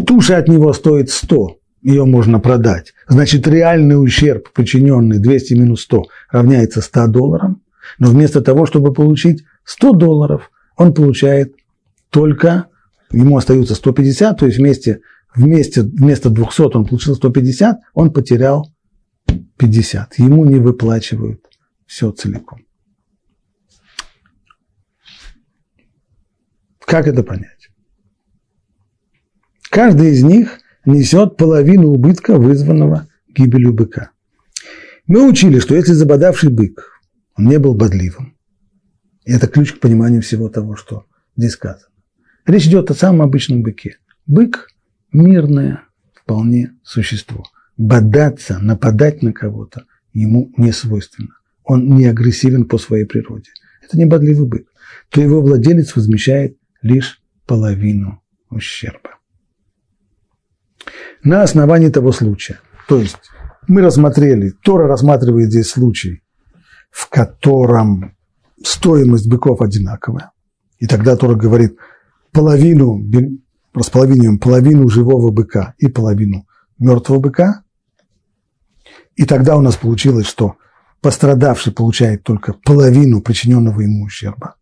[SPEAKER 1] Туша от него стоит 100, ее можно продать. Значит, реальный ущерб, причиненный 200 минус 100, равняется 100 долларам. Но вместо того, чтобы получить 100 долларов, он получает только, ему остаются 150, то есть вместе, вместе, вместо 200 он получил 150, он потерял 50. Ему не выплачивают все целиком. Как это понять? Каждый из них несет половину убытка, вызванного гибелью быка. Мы учили, что если забодавший бык, он не был бодливым, и это ключ к пониманию всего того, что здесь сказано. Речь идет о самом обычном быке. Бык – мирное вполне существо. Бодаться, нападать на кого-то ему не свойственно. Он не агрессивен по своей природе. Это не бодливый бык. То его владелец возмещает лишь половину ущерба. На основании того случая, то есть мы рассмотрели, Тора рассматривает здесь случай, в котором стоимость быков одинаковая. И тогда Тора говорит, половину, располовиниваем половину живого быка и половину мертвого быка. И тогда у нас получилось, что пострадавший получает только половину причиненного ему ущерба.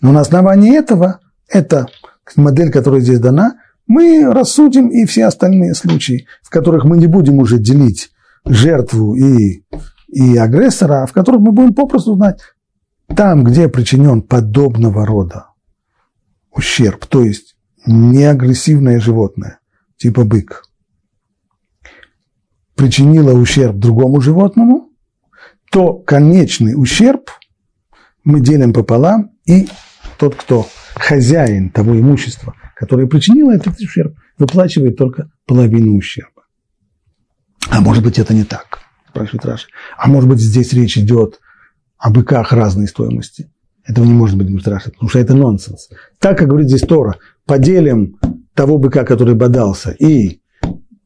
[SPEAKER 1] Но на основании этого, это модель, которая здесь дана, мы рассудим и все остальные случаи, в которых мы не будем уже делить жертву и, и агрессора, а в которых мы будем попросту знать, там, где причинен подобного рода ущерб, то есть неагрессивное животное, типа бык, причинило ущерб другому животному, то конечный ущерб мы делим пополам, и тот, кто хозяин того имущества, которое причинило этот ущерб, выплачивает только половину ущерба. А может быть, это не так, спрашивает Раша. А может быть, здесь речь идет о быках разной стоимости. Этого не может быть страшно, потому что это нонсенс. Так, как говорит здесь Тора, поделим того быка, который бодался, и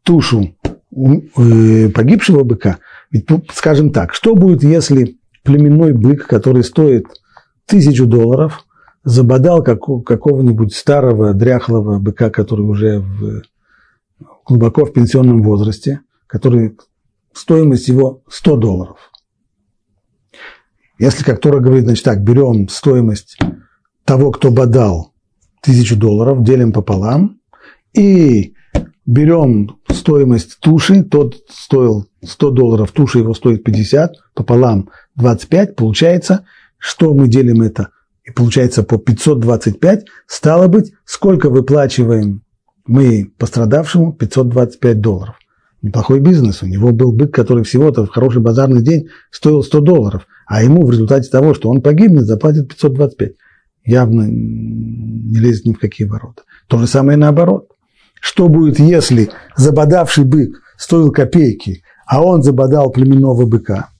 [SPEAKER 1] тушу э, погибшего быка, ведь, ну, скажем так, что будет, если племенной бык, который стоит тысячу долларов, забодал какого-нибудь старого дряхлого быка, который уже в, глубоко в пенсионном возрасте, который стоимость его 100 долларов. Если, как Тора говорит, значит так, берем стоимость того, кто бодал, тысячу долларов, делим пополам, и берем стоимость туши, тот стоил 100 долларов, туша его стоит 50, пополам 25, получается, что мы делим это, и получается по 525, стало быть, сколько выплачиваем мы пострадавшему 525 долларов. Неплохой бизнес. У него был бык, который всего-то в хороший базарный день стоил 100 долларов, а ему в результате того, что он погибнет, заплатит 525. Явно не лезет ни в какие ворота. То же самое наоборот. Что будет, если забодавший бык стоил копейки, а он забодал племенного быка?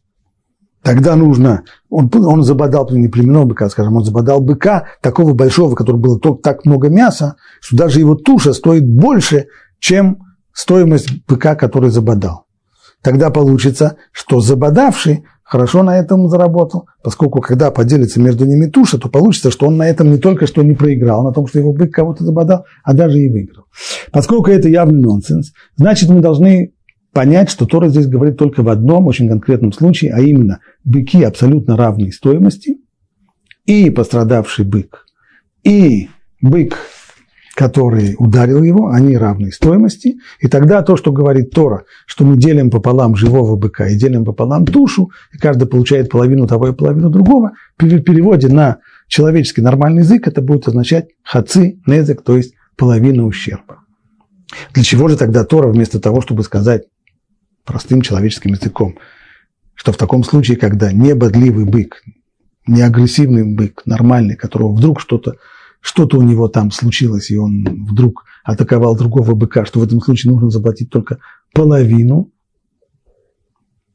[SPEAKER 1] Тогда нужно, он, он забодал не племенного быка, скажем, он забодал быка такого большого, который было так много мяса, что даже его туша стоит больше, чем стоимость быка, который забодал. Тогда получится, что забодавший хорошо на этом заработал, поскольку когда поделится между ними туша, то получится, что он на этом не только что не проиграл, на том, что его бык кого-то забодал, а даже и выиграл. Поскольку это явный нонсенс, значит, мы должны понять, что Тора здесь говорит только в одном очень конкретном случае, а именно быки абсолютно равной стоимости, и пострадавший бык, и бык, который ударил его, они равной стоимости. И тогда то, что говорит Тора, что мы делим пополам живого быка и делим пополам тушу, и каждый получает половину того и половину другого, при переводе на человеческий нормальный язык это будет означать хаци незек, то есть половина ущерба. Для чего же тогда Тора, вместо того, чтобы сказать простым человеческим языком, что в таком случае, когда не бодливый бык, не агрессивный бык, нормальный, которого вдруг что-то что-то у него там случилось, и он вдруг атаковал другого быка, что в этом случае нужно заплатить только половину.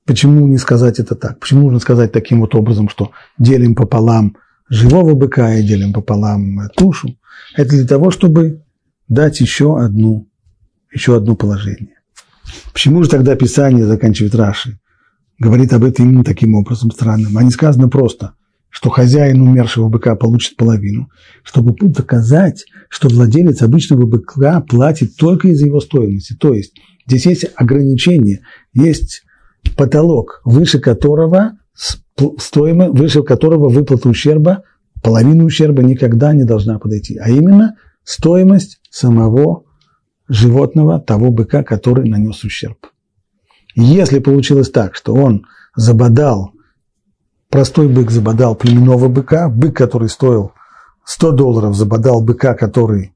[SPEAKER 1] Почему не сказать это так? Почему нужно сказать таким вот образом, что делим пополам живого быка и делим пополам тушу? Это для того, чтобы дать еще одну, еще одно положение. Почему же тогда Писание заканчивает Раши? Говорит об этом именно таким образом странным. А не сказано просто – что хозяин умершего быка получит половину, чтобы доказать, что владелец обычного быка платит только из-за его стоимости. То есть здесь есть ограничение, есть потолок, выше которого стоимость, выше которого выплата ущерба, половина ущерба никогда не должна подойти, а именно стоимость самого животного, того быка, который нанес ущерб. Если получилось так, что он забодал Простой бык забодал племенного быка, бык, который стоил 100 долларов, забодал быка, который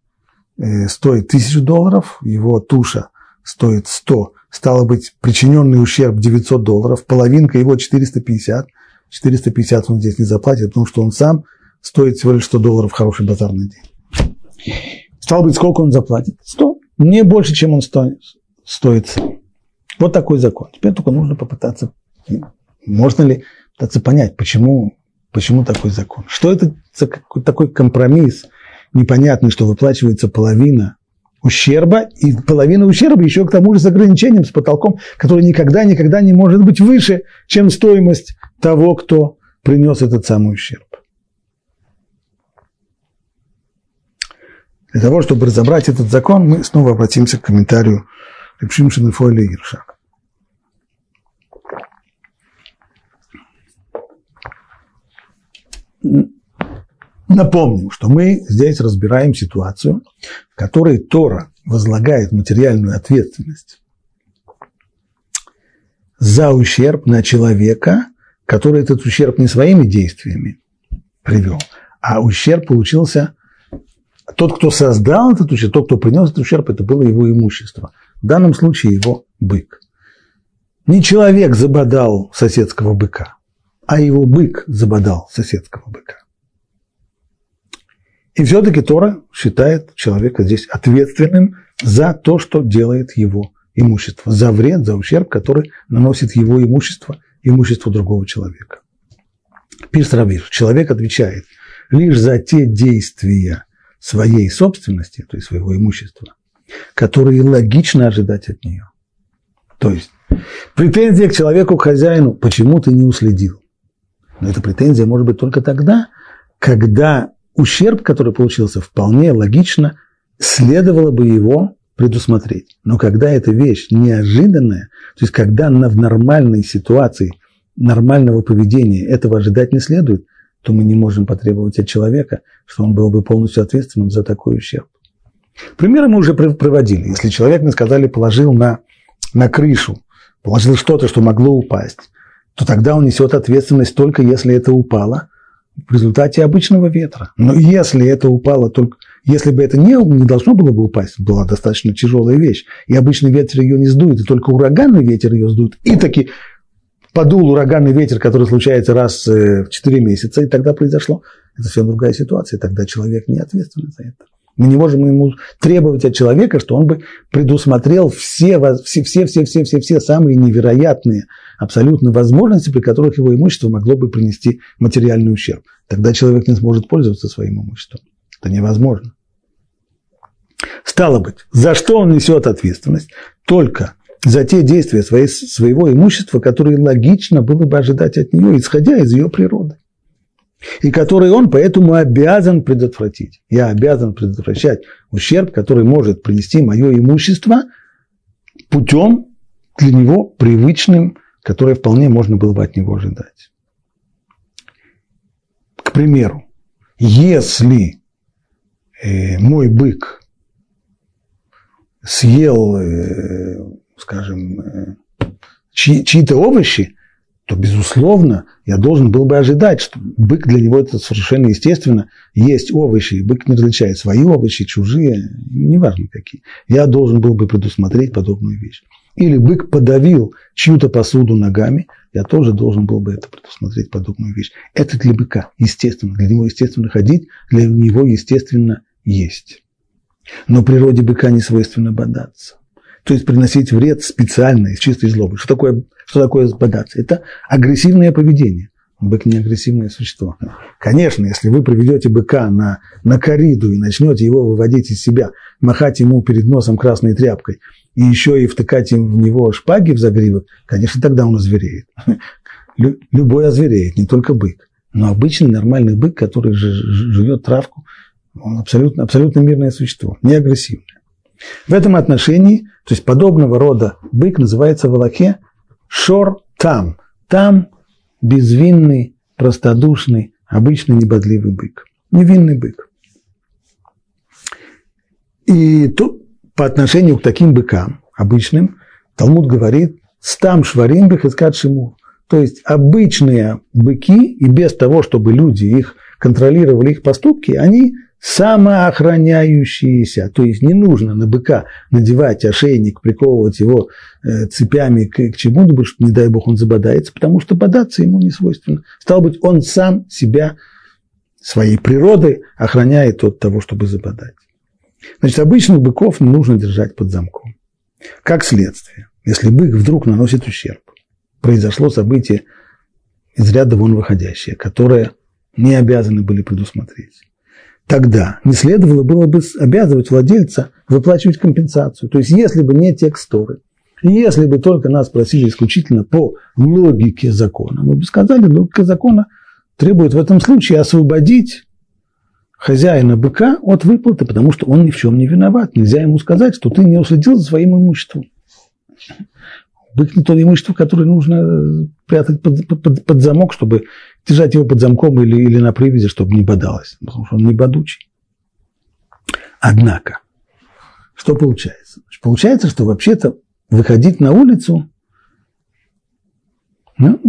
[SPEAKER 1] э, стоит 1000 долларов, его туша стоит 100, стало быть, причиненный ущерб 900 долларов, половинка его 450, 450 он здесь не заплатит, потому что он сам стоит всего лишь 100 долларов хороший базарный день. Стало быть, сколько он заплатит? 100. Не больше, чем он стоит, стоит. Вот такой закон. Теперь только нужно попытаться, можно ли пытаться понять, почему, почему такой закон. Что это за такой компромисс непонятный, что выплачивается половина ущерба, и половина ущерба еще к тому же с ограничением, с потолком, который никогда-никогда не может быть выше, чем стоимость того, кто принес этот самый ущерб. Для того, чтобы разобрать этот закон, мы снова обратимся к комментарию Репшимшина Фойля и Гершака. Напомним, что мы здесь разбираем ситуацию, в которой Тора возлагает материальную ответственность за ущерб на человека, который этот ущерб не своими действиями привел, а ущерб получился тот, кто создал этот ущерб, тот, кто принес этот ущерб, это было его имущество. В данном случае его бык. Не человек забодал соседского быка, а его бык забодал соседского быка. И все-таки Тора считает человека здесь ответственным за то, что делает его имущество, за вред, за ущерб, который наносит его имущество, имущество другого человека. Пишет Равиш, человек отвечает лишь за те действия своей собственности, то есть своего имущества, которые логично ожидать от нее. То есть претензия к человеку, к хозяину, почему ты не уследил. Но эта претензия может быть только тогда, когда ущерб, который получился, вполне логично следовало бы его предусмотреть. Но когда эта вещь неожиданная, то есть когда на, в нормальной ситуации, нормального поведения этого ожидать не следует, то мы не можем потребовать от человека, что он был бы полностью ответственным за такой ущерб. Примеры мы уже проводили. Если человек, мы сказали, положил на, на крышу, положил что-то, что могло упасть, то тогда он несет ответственность только если это упало в результате обычного ветра. Но если это упало только... Если бы это не, не должно было бы упасть, была достаточно тяжелая вещь, и обычный ветер ее не сдует, и только ураганный ветер ее сдует, и таки подул ураганный ветер, который случается раз э, в 4 месяца, и тогда произошло. Это совсем другая ситуация, тогда человек не ответственен за это. Мы не можем ему требовать от человека, что он бы предусмотрел все, все, все, все, все, все, все самые невероятные абсолютно возможности, при которых его имущество могло бы принести материальный ущерб. Тогда человек не сможет пользоваться своим имуществом. Это невозможно. Стало быть, за что он несет ответственность? Только за те действия своей, своего имущества, которые логично было бы ожидать от нее, исходя из ее природы. И которые он поэтому обязан предотвратить. Я обязан предотвращать ущерб, который может принести мое имущество путем для него привычным, который вполне можно было бы от него ожидать. К примеру, если э, мой бык съел, э, чьи, чьи-то овощи, то, безусловно, я должен был бы ожидать, что бык для него это совершенно естественно. Есть овощи, и бык не различает свои овощи, чужие, неважно какие. Я должен был бы предусмотреть подобную вещь. Или бык подавил чью-то посуду ногами, я тоже должен был бы это предусмотреть подобную вещь. Это для быка, естественно. Для него естественно ходить, для него естественно есть. Но природе быка не свойственно бодаться. То есть приносить вред специально, из чистой злобы. Что такое, что такое бодаться? Это агрессивное поведение. Бык не агрессивное существо. Конечно, если вы приведете быка на, на кориду и начнете его выводить из себя, махать ему перед носом красной тряпкой, и еще и втыкать им в него шпаги в загривок, конечно, тогда он озвереет. Любой озвереет, не только бык. Но обычный нормальный бык, который живет травку, он абсолютно, абсолютно мирное существо, не агрессивное. В этом отношении, то есть подобного рода бык называется в Аллахе шор там. Там безвинный, простодушный, обычный небодливый бык. Невинный бык. И тут по отношению к таким быкам обычным, Талмуд говорит «стам шварим бехискат шимур». То есть обычные быки, и без того, чтобы люди их контролировали их поступки, они самоохраняющиеся. То есть не нужно на быка надевать ошейник, приковывать его э, цепями к, к чему-нибудь, что, не дай бог, он забодается, потому что бодаться ему не свойственно. Стало быть, он сам себя своей природой охраняет от того, чтобы забодать. Значит, обычных быков нужно держать под замком. Как следствие, если бык вдруг наносит ущерб, произошло событие из ряда вон выходящее, которое не обязаны были предусмотреть тогда не следовало было бы обязывать владельца выплачивать компенсацию. То есть, если бы не текст Торы, если бы только нас просили исключительно по логике закона, мы бы сказали, логика закона требует в этом случае освободить хозяина быка от выплаты, потому что он ни в чем не виноват. Нельзя ему сказать, что ты не уследил за своим имуществом. Бык не то имущество, которое нужно прятать под, под, под замок, чтобы держать его под замком или, или на привязи, чтобы не бодалось, потому что он не бодучий. Однако, что получается? Получается, что вообще-то выходить на улицу, ну,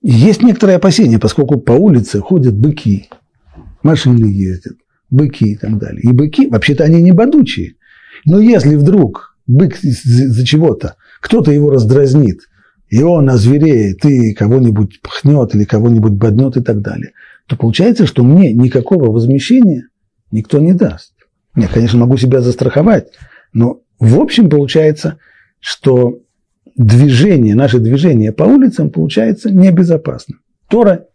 [SPEAKER 1] есть некоторые опасения, поскольку по улице ходят быки, машины ездят, быки и так далее. И быки, вообще-то они не бодучие. Но если вдруг бык из-за чего-то, кто-то его раздразнит – и он озвереет, и кого-нибудь пхнет или кого-нибудь боднет и так далее, то получается, что мне никакого возмещения никто не даст. Нет, конечно, могу себя застраховать, но в общем получается, что движение, наше движение по улицам получается небезопасным. Тора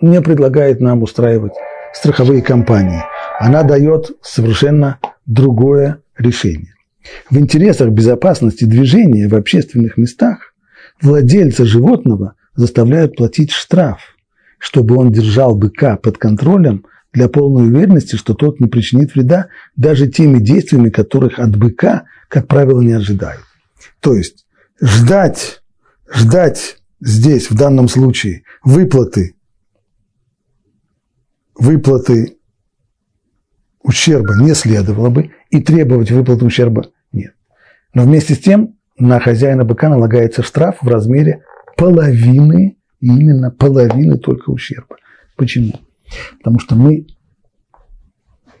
[SPEAKER 1] не предлагает нам устраивать страховые компании. Она дает совершенно другое решение. В интересах безопасности движения в общественных местах владельца животного заставляют платить штраф, чтобы он держал быка под контролем для полной уверенности, что тот не причинит вреда даже теми действиями, которых от быка, как правило, не ожидают. То есть ждать, ждать здесь, в данном случае, выплаты, выплаты ущерба не следовало бы, и требовать выплаты ущерба нет. Но вместе с тем на хозяина быка налагается штраф в размере половины, именно половины только ущерба. Почему? Потому что мы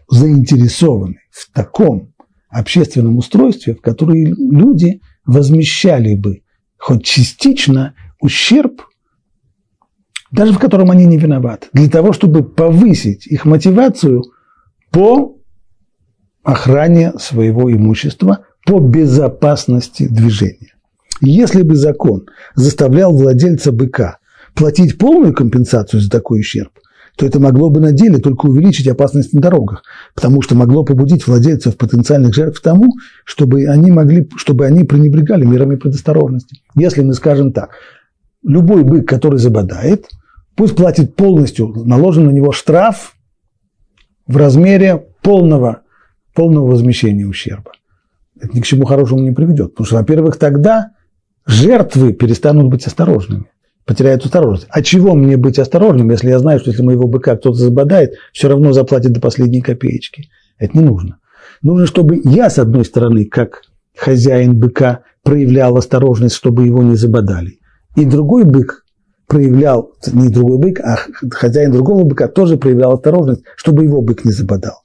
[SPEAKER 1] заинтересованы в таком общественном устройстве, в котором люди возмещали бы хоть частично ущерб, даже в котором они не виноваты, для того, чтобы повысить их мотивацию по охране своего имущества, по безопасности движения. Если бы закон заставлял владельца быка платить полную компенсацию за такой ущерб, то это могло бы на деле только увеличить опасность на дорогах, потому что могло побудить владельцев потенциальных жертв к тому, чтобы они, могли, чтобы они пренебрегали мерами предосторожности. Если мы скажем так, любой бык, который забодает, пусть платит полностью, наложен на него штраф в размере полного, полного возмещения ущерба. Это ни к чему хорошему не приведет. Потому что, во-первых, тогда жертвы перестанут быть осторожными потеряет осторожность. А чего мне быть осторожным, если я знаю, что если моего быка кто-то забодает, все равно заплатит до последней копеечки? Это не нужно. Нужно, чтобы я, с одной стороны, как хозяин быка, проявлял осторожность, чтобы его не забодали. И другой бык проявлял, не другой бык, а хозяин другого быка тоже проявлял осторожность, чтобы его бык не забодал.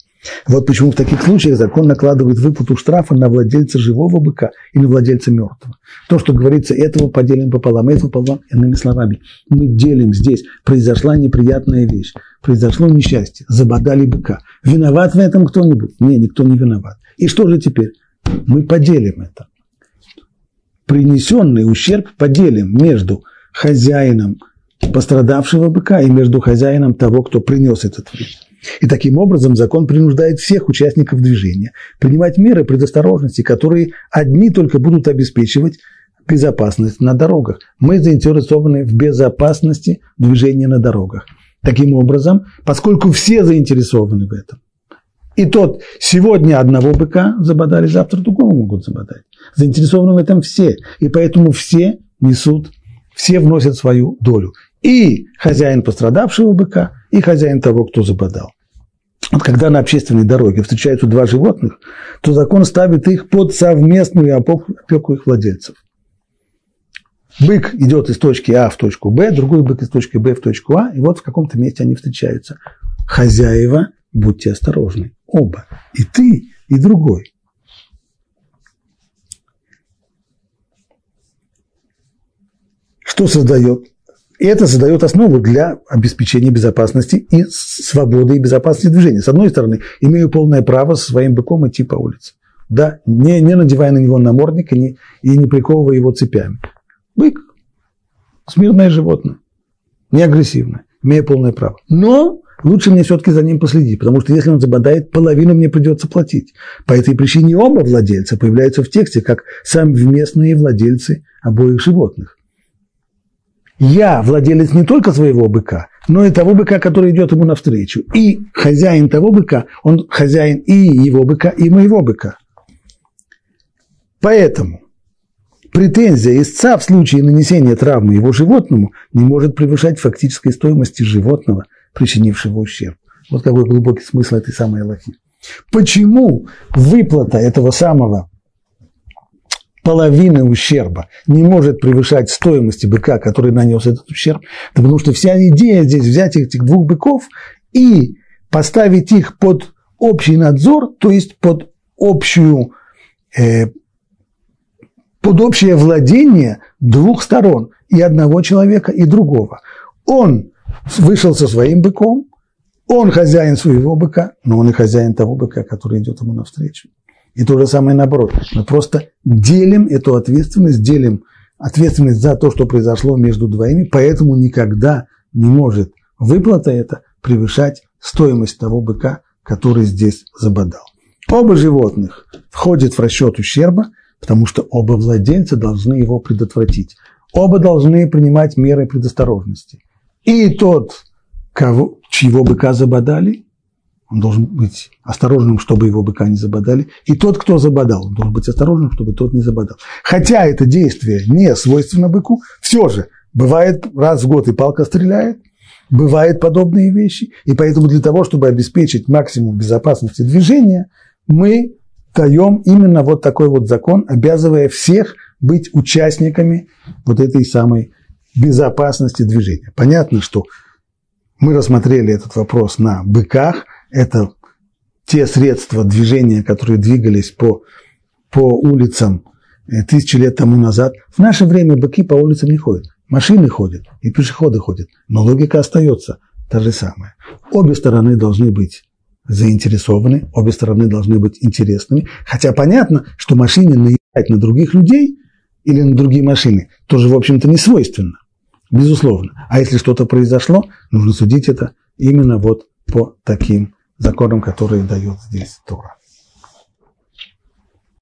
[SPEAKER 1] Вот почему в таких случаях закон накладывает выплату штрафа на владельца живого быка и на владельца мертвого. То, что говорится, этого поделим пополам, этого пополам, иными словами. Мы делим здесь, произошла неприятная вещь, произошло несчастье, забодали быка. Виноват в этом кто-нибудь? Не, никто не виноват. И что же теперь? Мы поделим это. Принесенный ущерб поделим между хозяином пострадавшего быка и между хозяином того, кто принес этот вред. И таким образом закон принуждает всех участников движения принимать меры предосторожности, которые одни только будут обеспечивать безопасность на дорогах. Мы заинтересованы в безопасности движения на дорогах. Таким образом, поскольку все заинтересованы в этом, и тот сегодня одного быка забодали, завтра другого могут забодать. Заинтересованы в этом все. И поэтому все несут, все вносят свою долю. И хозяин пострадавшего быка, и хозяин того, кто забодал. Вот когда на общественной дороге встречаются два животных, то закон ставит их под совместную опеку их владельцев. Бык идет из точки А в точку Б, другой бык из точки Б в точку А, и вот в каком-то месте они встречаются. Хозяева, будьте осторожны, оба, и ты, и другой. Что создает и это создает основу для обеспечения безопасности и свободы и безопасности движения. С одной стороны, имею полное право со своим быком идти по улице. Да, не, не надевая на него намордник и не, и не приковывая его цепями. Бык – смирное животное, не агрессивное, имея полное право. Но лучше мне все-таки за ним последить, потому что если он забодает, половину мне придется платить. По этой причине оба владельца появляются в тексте как совместные владельцы обоих животных я владелец не только своего быка, но и того быка, который идет ему навстречу. И хозяин того быка, он хозяин и его быка, и моего быка. Поэтому претензия истца в случае нанесения травмы его животному не может превышать фактической стоимости животного, причинившего ущерб. Вот какой глубокий смысл этой самой Аллахи. Почему выплата этого самого половины ущерба не может превышать стоимости быка, который нанес этот ущерб, да потому что вся идея здесь взять этих двух быков и поставить их под общий надзор, то есть под общую, э, под общее владение двух сторон, и одного человека, и другого. Он вышел со своим быком, он хозяин своего быка, но он и хозяин того быка, который идет ему навстречу. И то же самое наоборот. Мы просто делим эту ответственность, делим ответственность за то, что произошло между двоими, поэтому никогда не может выплата эта превышать стоимость того быка, который здесь забодал. Оба животных входят в расчет ущерба, потому что оба владельца должны его предотвратить. Оба должны принимать меры предосторожности. И тот, кого, чьего быка забодали, он должен быть осторожным, чтобы его быка не забодали. И тот, кто забодал, он должен быть осторожным, чтобы тот не забодал. Хотя это действие не свойственно быку, все же бывает раз в год и палка стреляет, бывают подобные вещи. И поэтому для того, чтобы обеспечить максимум безопасности движения, мы даем именно вот такой вот закон, обязывая всех быть участниками вот этой самой безопасности движения. Понятно, что мы рассмотрели этот вопрос на быках. Это те средства движения, которые двигались по, по улицам э, тысячи лет тому назад. В наше время быки по улицам не ходят. Машины ходят и пешеходы ходят. Но логика остается та же самая. Обе стороны должны быть заинтересованы, обе стороны должны быть интересными. Хотя понятно, что машине наезжать на других людей или на другие машины тоже, в общем-то, не свойственно. Безусловно. А если что-то произошло, нужно судить это именно вот по таким законам, которые дает здесь Тора.